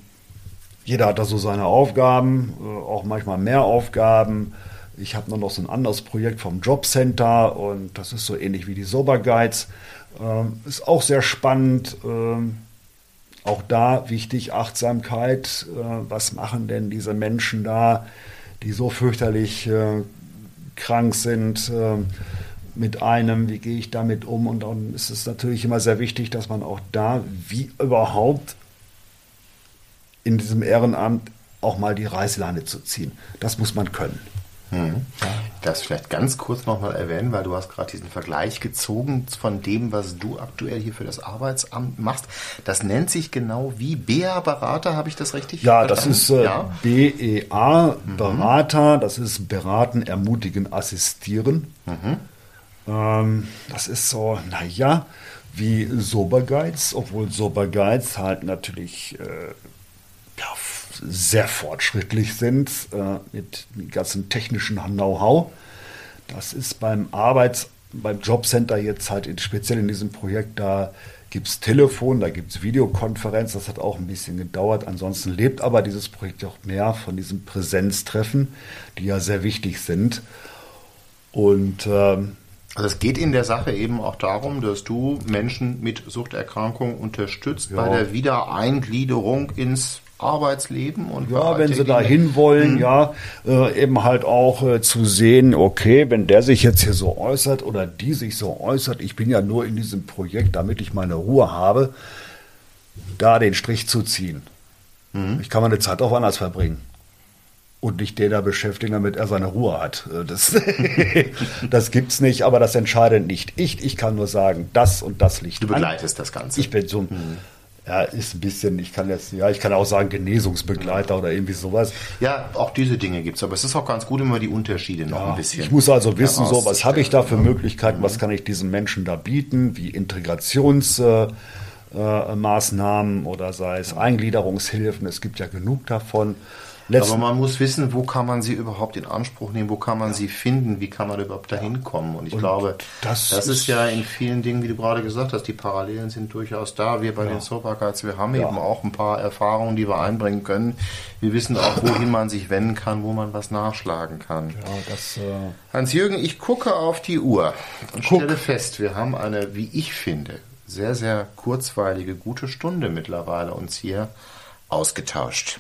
Speaker 2: jeder hat da so seine Aufgaben, äh, auch manchmal mehr Aufgaben. Ich habe noch so ein anderes Projekt vom Jobcenter und das ist so ähnlich wie die Sober Guides. Ähm, ist auch sehr spannend. Ähm, auch da wichtig Achtsamkeit. Äh, was machen denn diese Menschen da? Die so fürchterlich äh, krank sind äh, mit einem, wie gehe ich damit um? Und dann ist es natürlich immer sehr wichtig, dass man auch da, wie überhaupt in diesem Ehrenamt auch mal die Reißleine zu ziehen. Das muss man können.
Speaker 1: Hm. das vielleicht ganz kurz nochmal erwähnen, weil du hast gerade diesen Vergleich gezogen von dem, was du aktuell hier für das Arbeitsamt machst. Das nennt sich genau wie BEA-Berater, habe ich das richtig
Speaker 2: Ja, das ist äh, ja. BEA, Berater, mhm. das ist Beraten, Ermutigen, Assistieren. Mhm. Ähm, das ist so, naja, wie Sobergeiz, obwohl Sobergeiz halt natürlich äh, sehr fortschrittlich sind äh, mit dem ganzen technischen Know-how. Das ist beim Arbeits-, beim Jobcenter jetzt halt in, speziell in diesem Projekt, da gibt es Telefon, da gibt es Videokonferenz, das hat auch ein bisschen gedauert. Ansonsten lebt aber dieses Projekt auch mehr von diesen Präsenztreffen, die ja sehr wichtig sind. Und ähm,
Speaker 1: also es geht in der Sache eben auch darum, dass du Menschen mit Suchterkrankungen unterstützt ja. bei der Wiedereingliederung ins Arbeitsleben und
Speaker 2: ja, wenn sie da hin wollen, mhm. ja, äh, eben halt auch äh, zu sehen, okay, wenn der sich jetzt hier so äußert oder die sich so äußert, ich bin ja nur in diesem Projekt, damit ich meine Ruhe habe, da den Strich zu ziehen. Mhm. Ich kann meine Zeit auch anders verbringen und nicht den da beschäftigen, damit er seine Ruhe hat. Äh, das, das gibt's nicht, aber das entscheidet nicht ich. Ich kann nur sagen, das und das liegt
Speaker 1: Du begleitest an. das Ganze.
Speaker 2: Ich bin so ein, mhm. Ja, ist ein bisschen, ich kann jetzt, ja, ich kann auch sagen Genesungsbegleiter oder irgendwie sowas.
Speaker 1: Ja, auch diese Dinge gibt's, aber es ist auch ganz gut, immer die Unterschiede noch ja, ein bisschen.
Speaker 2: Ich muss also wissen, so, was habe ich da für Möglichkeiten, was kann ich diesen Menschen da bieten, wie Integrationsmaßnahmen äh, oder sei es Eingliederungshilfen, es gibt ja genug davon.
Speaker 1: Aber man muss wissen, wo kann man sie überhaupt in Anspruch nehmen, wo kann man ja. sie finden, wie kann man überhaupt dahin kommen. Und ich und glaube, das, das ist, ist, ja in vielen Dingen, wie du gerade gesagt hast, die Parallelen sind durchaus da. Wir bei ja. den Soberguides, wir haben ja. eben auch ein paar Erfahrungen, die wir einbringen können. Wir wissen auch, wohin man sich wenden kann, wo man was nachschlagen kann. Das, äh Hans-Jürgen, ich gucke auf die Uhr und Guck. stelle fest, wir haben eine, wie ich finde, sehr, sehr kurzweilige, gute Stunde mittlerweile uns hier ausgetauscht.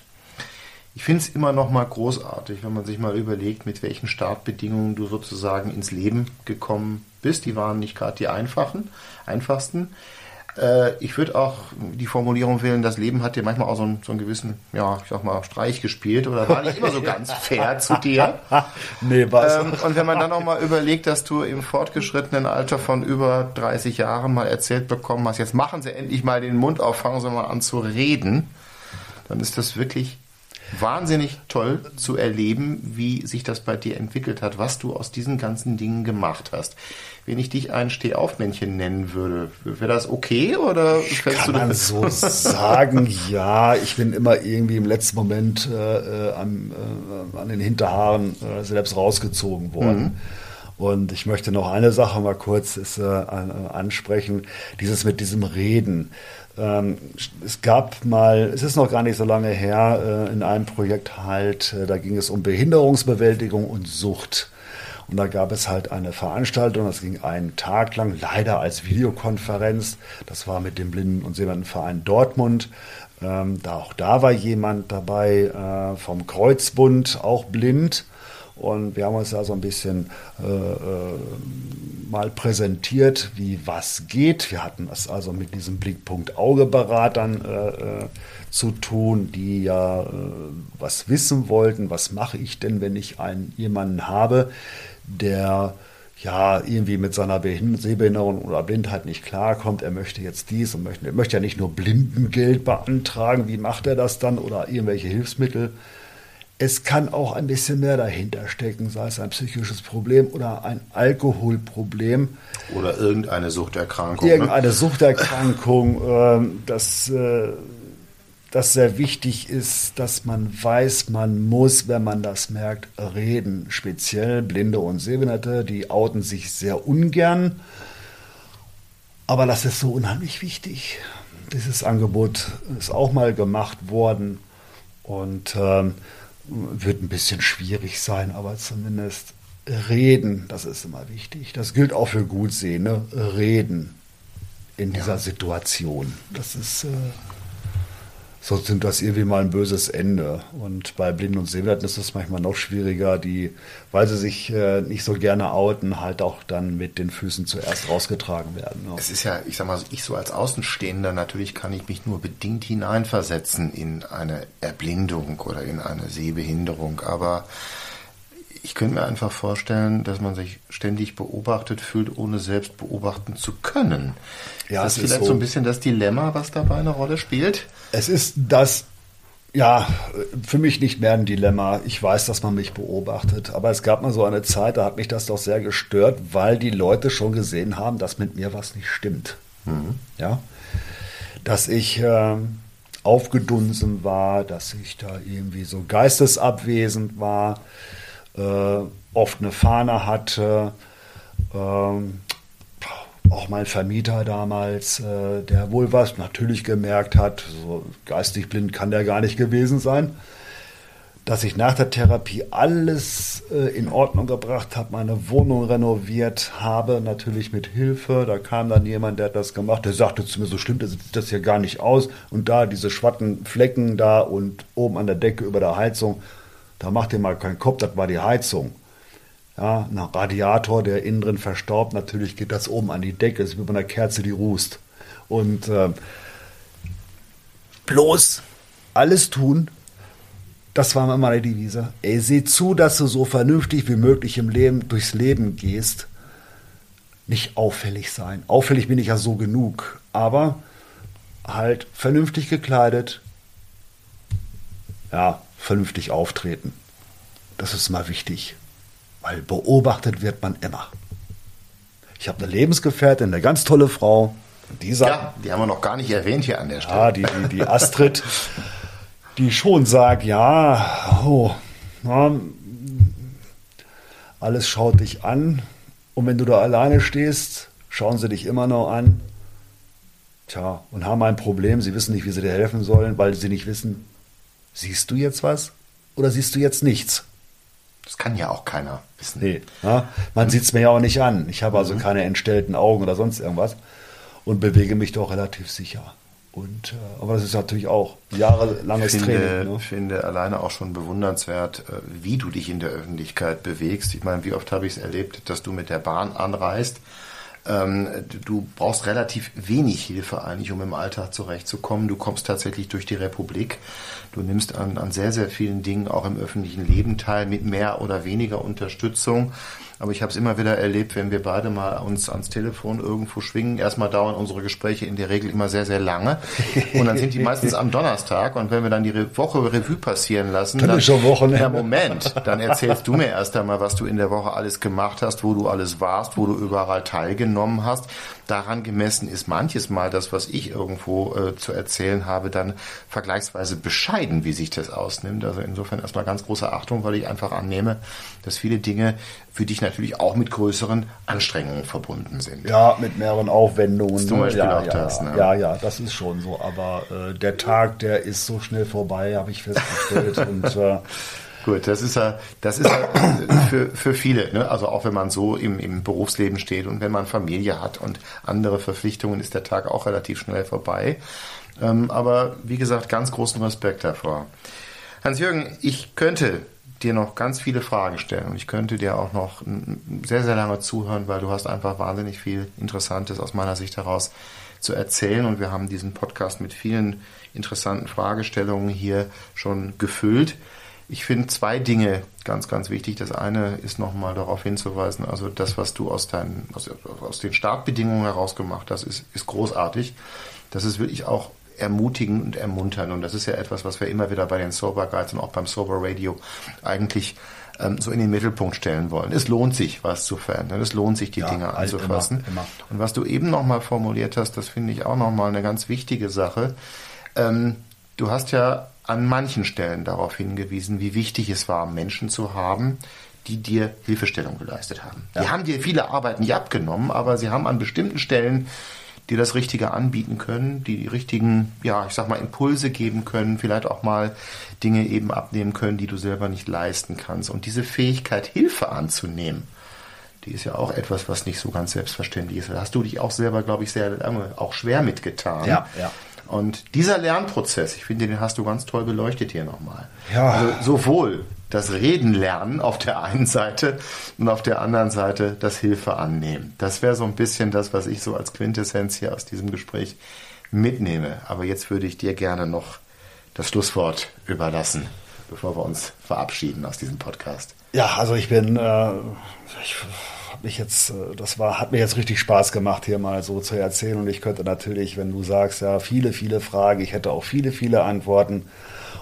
Speaker 1: Ich finde es immer noch mal großartig, wenn man sich mal überlegt, mit welchen Startbedingungen du sozusagen ins Leben gekommen bist. Die waren nicht gerade die einfachen, einfachsten. Äh, ich würde auch die Formulierung wählen, das Leben hat dir manchmal auch so einen, so einen gewissen, ja, ich sag mal, Streich gespielt oder war nicht immer so ganz fair zu dir. Nee, was? Ähm, und wenn man dann noch mal überlegt, dass du im fortgeschrittenen Alter von über 30 Jahren mal erzählt bekommen hast, jetzt machen sie endlich mal den Mund auf, fangen sie mal an zu reden, dann ist das wirklich wahnsinnig toll zu erleben, wie sich das bei dir entwickelt hat, was du aus diesen ganzen Dingen gemacht hast. Wenn ich dich ein Stehaufmännchen nennen würde, wäre das okay oder
Speaker 2: Kann du man so sagen? Ja, ich bin immer irgendwie im letzten Moment äh, äh an, äh, an den Hinterhaaren äh, selbst rausgezogen worden. Mhm. Und ich möchte noch eine Sache mal kurz ist, äh, ansprechen. Dieses mit diesem Reden. Ähm, es gab mal, es ist noch gar nicht so lange her, äh, in einem Projekt halt, äh, da ging es um Behinderungsbewältigung und Sucht. Und da gab es halt eine Veranstaltung, das ging einen Tag lang, leider als Videokonferenz. Das war mit dem Blinden- und Sehbehindertenverein Dortmund. Ähm, da, auch da war jemand dabei äh, vom Kreuzbund, auch blind. Und wir haben uns da so ein bisschen äh, äh, mal präsentiert, wie was geht. Wir hatten es also mit diesem Blickpunkt Augeberatern äh, äh, zu tun, die ja äh, was wissen wollten. Was mache ich denn, wenn ich einen jemanden habe, der ja, irgendwie mit seiner Sehbehinderung oder Blindheit nicht klarkommt, er möchte jetzt dies und möchte, er möchte ja nicht nur Blindengeld beantragen, wie macht er das dann oder irgendwelche Hilfsmittel, es kann auch ein bisschen mehr dahinter stecken, sei es ein psychisches Problem oder ein Alkoholproblem.
Speaker 1: Oder irgendeine Suchterkrankung.
Speaker 2: Ne? Irgendeine ne? Suchterkrankung, äh, dass äh, das sehr wichtig ist, dass man weiß, man muss, wenn man das merkt, reden. Speziell Blinde und Sehbehinderte, die outen sich sehr ungern. Aber das ist so unheimlich wichtig. Dieses Angebot ist auch mal gemacht worden. Und ähm, wird ein bisschen schwierig sein, aber zumindest reden, das ist immer wichtig. Das gilt auch für Gutsehende, reden in dieser ja. Situation. Das ist, äh, sonst sind das irgendwie mal ein böses Ende. Und bei Blinden und Sehbehinderten ist es manchmal noch schwieriger, die, weil sie sich äh, nicht so gerne outen, halt auch dann mit den Füßen zuerst rausgetragen werden.
Speaker 1: Ja. Es ist ja, ich sag mal, ich so als Außenstehender, natürlich kann ich mich nur bedingt hineinversetzen in eine Erblindung oder in eine Sehbehinderung, aber Ich könnte mir einfach vorstellen, dass man sich ständig beobachtet fühlt, ohne selbst beobachten zu können. Ja, ist das vielleicht so. so ein bisschen das Dilemma, was dabei eine Rolle spielt?
Speaker 2: Es ist das ja, für mich nicht mehr ein Dilemma. Ich weiß, dass man mich beobachtet. Aber es gab mal so eine Zeit, da hat mich das doch sehr gestört, weil die Leute schon gesehen haben, dass mit mir was nicht stimmt. Mhm. Ja, dass ich äh, aufgedunsen war, dass ich da irgendwie so geistesabwesend war, äh, oft eine Fahne hatte. Ähm, auch mein Vermieter damals, äh, der wohl was natürlich gemerkt hat, so geistig blind kann der gar nicht gewesen sein, dass ich nach der Therapie alles äh, in Ordnung gebracht habe, meine Wohnung renoviert habe, natürlich mit Hilfe. Da kam dann jemand, der hat das gemacht, der sagte zu mir, so schlimm sieht das hier gar nicht aus. Und da diese schwatten Flecken da und oben an der Decke über der Heizung, da macht ihr mal keinen Kopf, das war die Heizung. Ja, ein Radiator, der innen drin verstaubt, natürlich geht das oben an die Decke, das ist wie bei einer Kerze, die rußt. Und äh, bloß alles tun, das war meine Devise. Ey, seh zu, dass du so vernünftig wie möglich im Leben durchs Leben gehst. Nicht auffällig sein. Auffällig bin ich ja so genug. Aber halt vernünftig gekleidet. Ja, vernünftig auftreten. Das ist mal wichtig. Weil beobachtet wird man immer. Ich habe eine Lebensgefährtin, eine ganz tolle Frau.
Speaker 1: Die sagt, ja, die haben wir noch gar nicht erwähnt hier an der Stelle.
Speaker 2: Ja, die, die, die Astrid, die schon sagt, ja, oh, na, alles schaut dich an. Und wenn du da alleine stehst, schauen sie dich immer noch an. Tja, und haben ein Problem. Sie wissen nicht, wie sie dir helfen sollen, weil sie nicht wissen, siehst du jetzt was oder siehst du jetzt nichts?
Speaker 1: Das kann ja auch keiner wissen.
Speaker 2: Nee, ja, man sieht es mir ja auch nicht an. Ich habe also mhm. keine entstellten Augen oder sonst irgendwas und bewege mich doch relativ sicher. Und, äh, aber das ist natürlich auch jahrelanges
Speaker 1: ich finde,
Speaker 2: Training.
Speaker 1: Ne? finde alleine auch schon bewundernswert, äh, wie du dich in der Öffentlichkeit bewegst. Ich meine, wie oft habe ich es erlebt, dass du mit der Bahn anreist ähm, du brauchst relativ wenig Hilfe eigentlich, um im Alltag zurechtzukommen. Du kommst tatsächlich durch die Republik. Du nimmst an, an sehr, sehr vielen Dingen auch im öffentlichen Leben teil mit mehr oder weniger Unterstützung. Aber ich habe es immer wieder erlebt, wenn wir beide mal uns ans Telefon irgendwo schwingen. Erstmal dauern unsere Gespräche in der Regel immer sehr, sehr lange. Und dann sind die meistens am Donnerstag. Und wenn wir dann die Woche Revue passieren lassen,
Speaker 2: dann, dann schon Wochenende.
Speaker 1: Ja, Moment, dann erzählst du mir erst einmal, was du in der Woche alles gemacht hast, wo du alles warst, wo du überall teilgenommen hast daran gemessen ist manches Mal das, was ich irgendwo äh, zu erzählen habe, dann vergleichsweise bescheiden, wie sich das ausnimmt. Also insofern erstmal ganz große Achtung, weil ich einfach annehme, dass viele Dinge für dich natürlich auch mit größeren Anstrengungen verbunden sind.
Speaker 2: Ja, mit mehreren Aufwendungen.
Speaker 1: Zum Beispiel
Speaker 2: ja,
Speaker 1: auch
Speaker 2: ja,
Speaker 1: das.
Speaker 2: Ne? Ja, ja, das ist schon so. Aber äh, der Tag, der ist so schnell vorbei, habe ich festgestellt. und äh,
Speaker 1: Gut, das ist ja, das ist ja für, für viele, ne? also auch wenn man so im, im Berufsleben steht und wenn man Familie hat und andere Verpflichtungen, ist der Tag auch relativ schnell vorbei. Ähm, aber wie gesagt, ganz großen Respekt davor. Hans-Jürgen, ich könnte dir noch ganz viele Fragen stellen und ich könnte dir auch noch sehr, sehr lange zuhören, weil du hast einfach wahnsinnig viel Interessantes aus meiner Sicht heraus zu erzählen und wir haben diesen Podcast mit vielen interessanten Fragestellungen hier schon gefüllt. Ich finde zwei Dinge ganz, ganz wichtig. Das eine ist nochmal darauf hinzuweisen, also das, was du aus, deinen, aus, aus den Startbedingungen heraus gemacht hast, ist, ist großartig. Das ist wirklich auch ermutigen und ermuntern. Und das ist ja etwas, was wir immer wieder bei den Sober Guides und auch beim Sober Radio eigentlich ähm, so in den Mittelpunkt stellen wollen. Es lohnt sich, was zu verändern. Es lohnt sich, die ja, Dinge anzufassen. Immer, immer. Und was du eben nochmal formuliert hast, das finde ich auch nochmal eine ganz wichtige Sache. Ähm, du hast ja an manchen Stellen darauf hingewiesen, wie wichtig es war, Menschen zu haben, die dir Hilfestellung geleistet haben. Ja. Die haben dir viele Arbeit nicht abgenommen, aber sie haben an bestimmten Stellen dir das Richtige anbieten können, die die richtigen, ja, ich sag mal, Impulse geben können, vielleicht auch mal Dinge eben abnehmen können, die du selber nicht leisten kannst. Und diese Fähigkeit, Hilfe anzunehmen, die ist ja auch etwas, was nicht so ganz selbstverständlich ist. Da hast du dich auch selber, glaube ich, sehr lange auch schwer mitgetan.
Speaker 2: Ja, ja.
Speaker 1: Und dieser Lernprozess, ich finde, den hast du ganz toll beleuchtet hier nochmal.
Speaker 2: Ja.
Speaker 1: Also sowohl das Reden lernen auf der einen Seite und auf der anderen Seite das Hilfe annehmen. Das wäre so ein bisschen das, was ich so als Quintessenz hier aus diesem Gespräch mitnehme. Aber jetzt würde ich dir gerne noch das Schlusswort überlassen, bevor wir uns verabschieden aus diesem Podcast.
Speaker 2: Ja, also ich bin, äh, ich habe mich jetzt, äh, das war, hat mir jetzt richtig Spaß gemacht, hier mal so zu erzählen. Und ich könnte natürlich, wenn du sagst, ja, viele, viele Fragen, ich hätte auch viele, viele Antworten.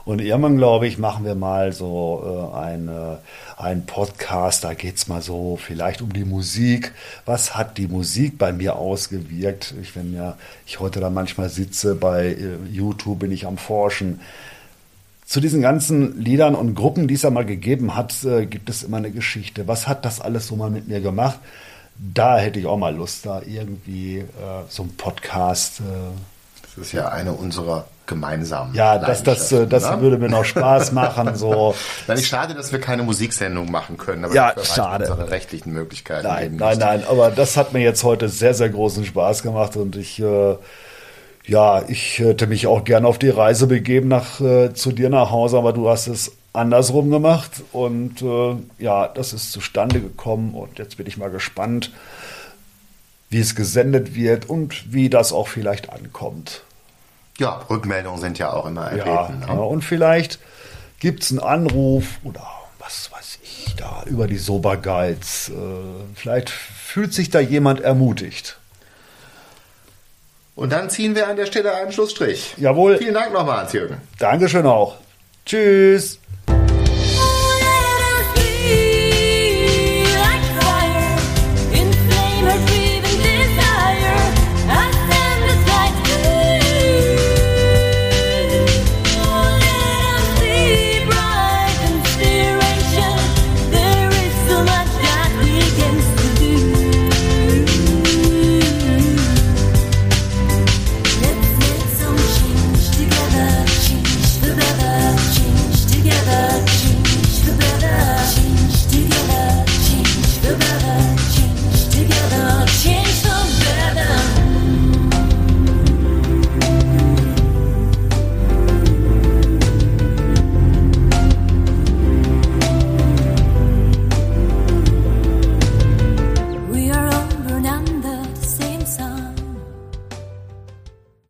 Speaker 2: Und irgendwann, glaube ich, machen wir mal so äh, eine, einen Podcast, da geht es mal so vielleicht um die Musik. Was hat die Musik bei mir ausgewirkt? Ich, wenn ja, ich heute da manchmal sitze, bei äh, YouTube bin ich am Forschen. Zu diesen ganzen Liedern und Gruppen, die es ja mal gegeben hat, äh, gibt es immer eine Geschichte. Was hat das alles so mal mit mir gemacht? Da hätte ich auch mal Lust, da irgendwie äh, so einen Podcast. Äh,
Speaker 1: das ist ja eine unserer gemeinsamen.
Speaker 2: Ja, das, das, äh, das ne? würde mir noch Spaß machen. So.
Speaker 1: Nein, ich schade, dass wir keine Musiksendung machen können,
Speaker 2: aber ja, schade.
Speaker 1: unsere rechtlichen Möglichkeiten.
Speaker 2: Nein, nein, nein, aber das hat mir jetzt heute sehr, sehr großen Spaß gemacht und ich, äh, ja, ich hätte mich auch gerne auf die Reise begeben nach, äh, zu dir nach Hause, aber du hast es andersrum gemacht und äh, ja, das ist zustande gekommen und jetzt bin ich mal gespannt, wie es gesendet wird und wie das auch vielleicht ankommt.
Speaker 1: Ja, Rückmeldungen sind ja auch immer erleben.
Speaker 2: Ja, ne? und vielleicht gibt es einen Anruf oder was weiß ich da über die Sober Guides. Äh, vielleicht fühlt sich da jemand ermutigt.
Speaker 1: Und dann ziehen wir an der Stelle einen Schlussstrich.
Speaker 2: Jawohl.
Speaker 1: Vielen Dank nochmal, Hans-Jürgen.
Speaker 2: Dankeschön auch. Tschüss.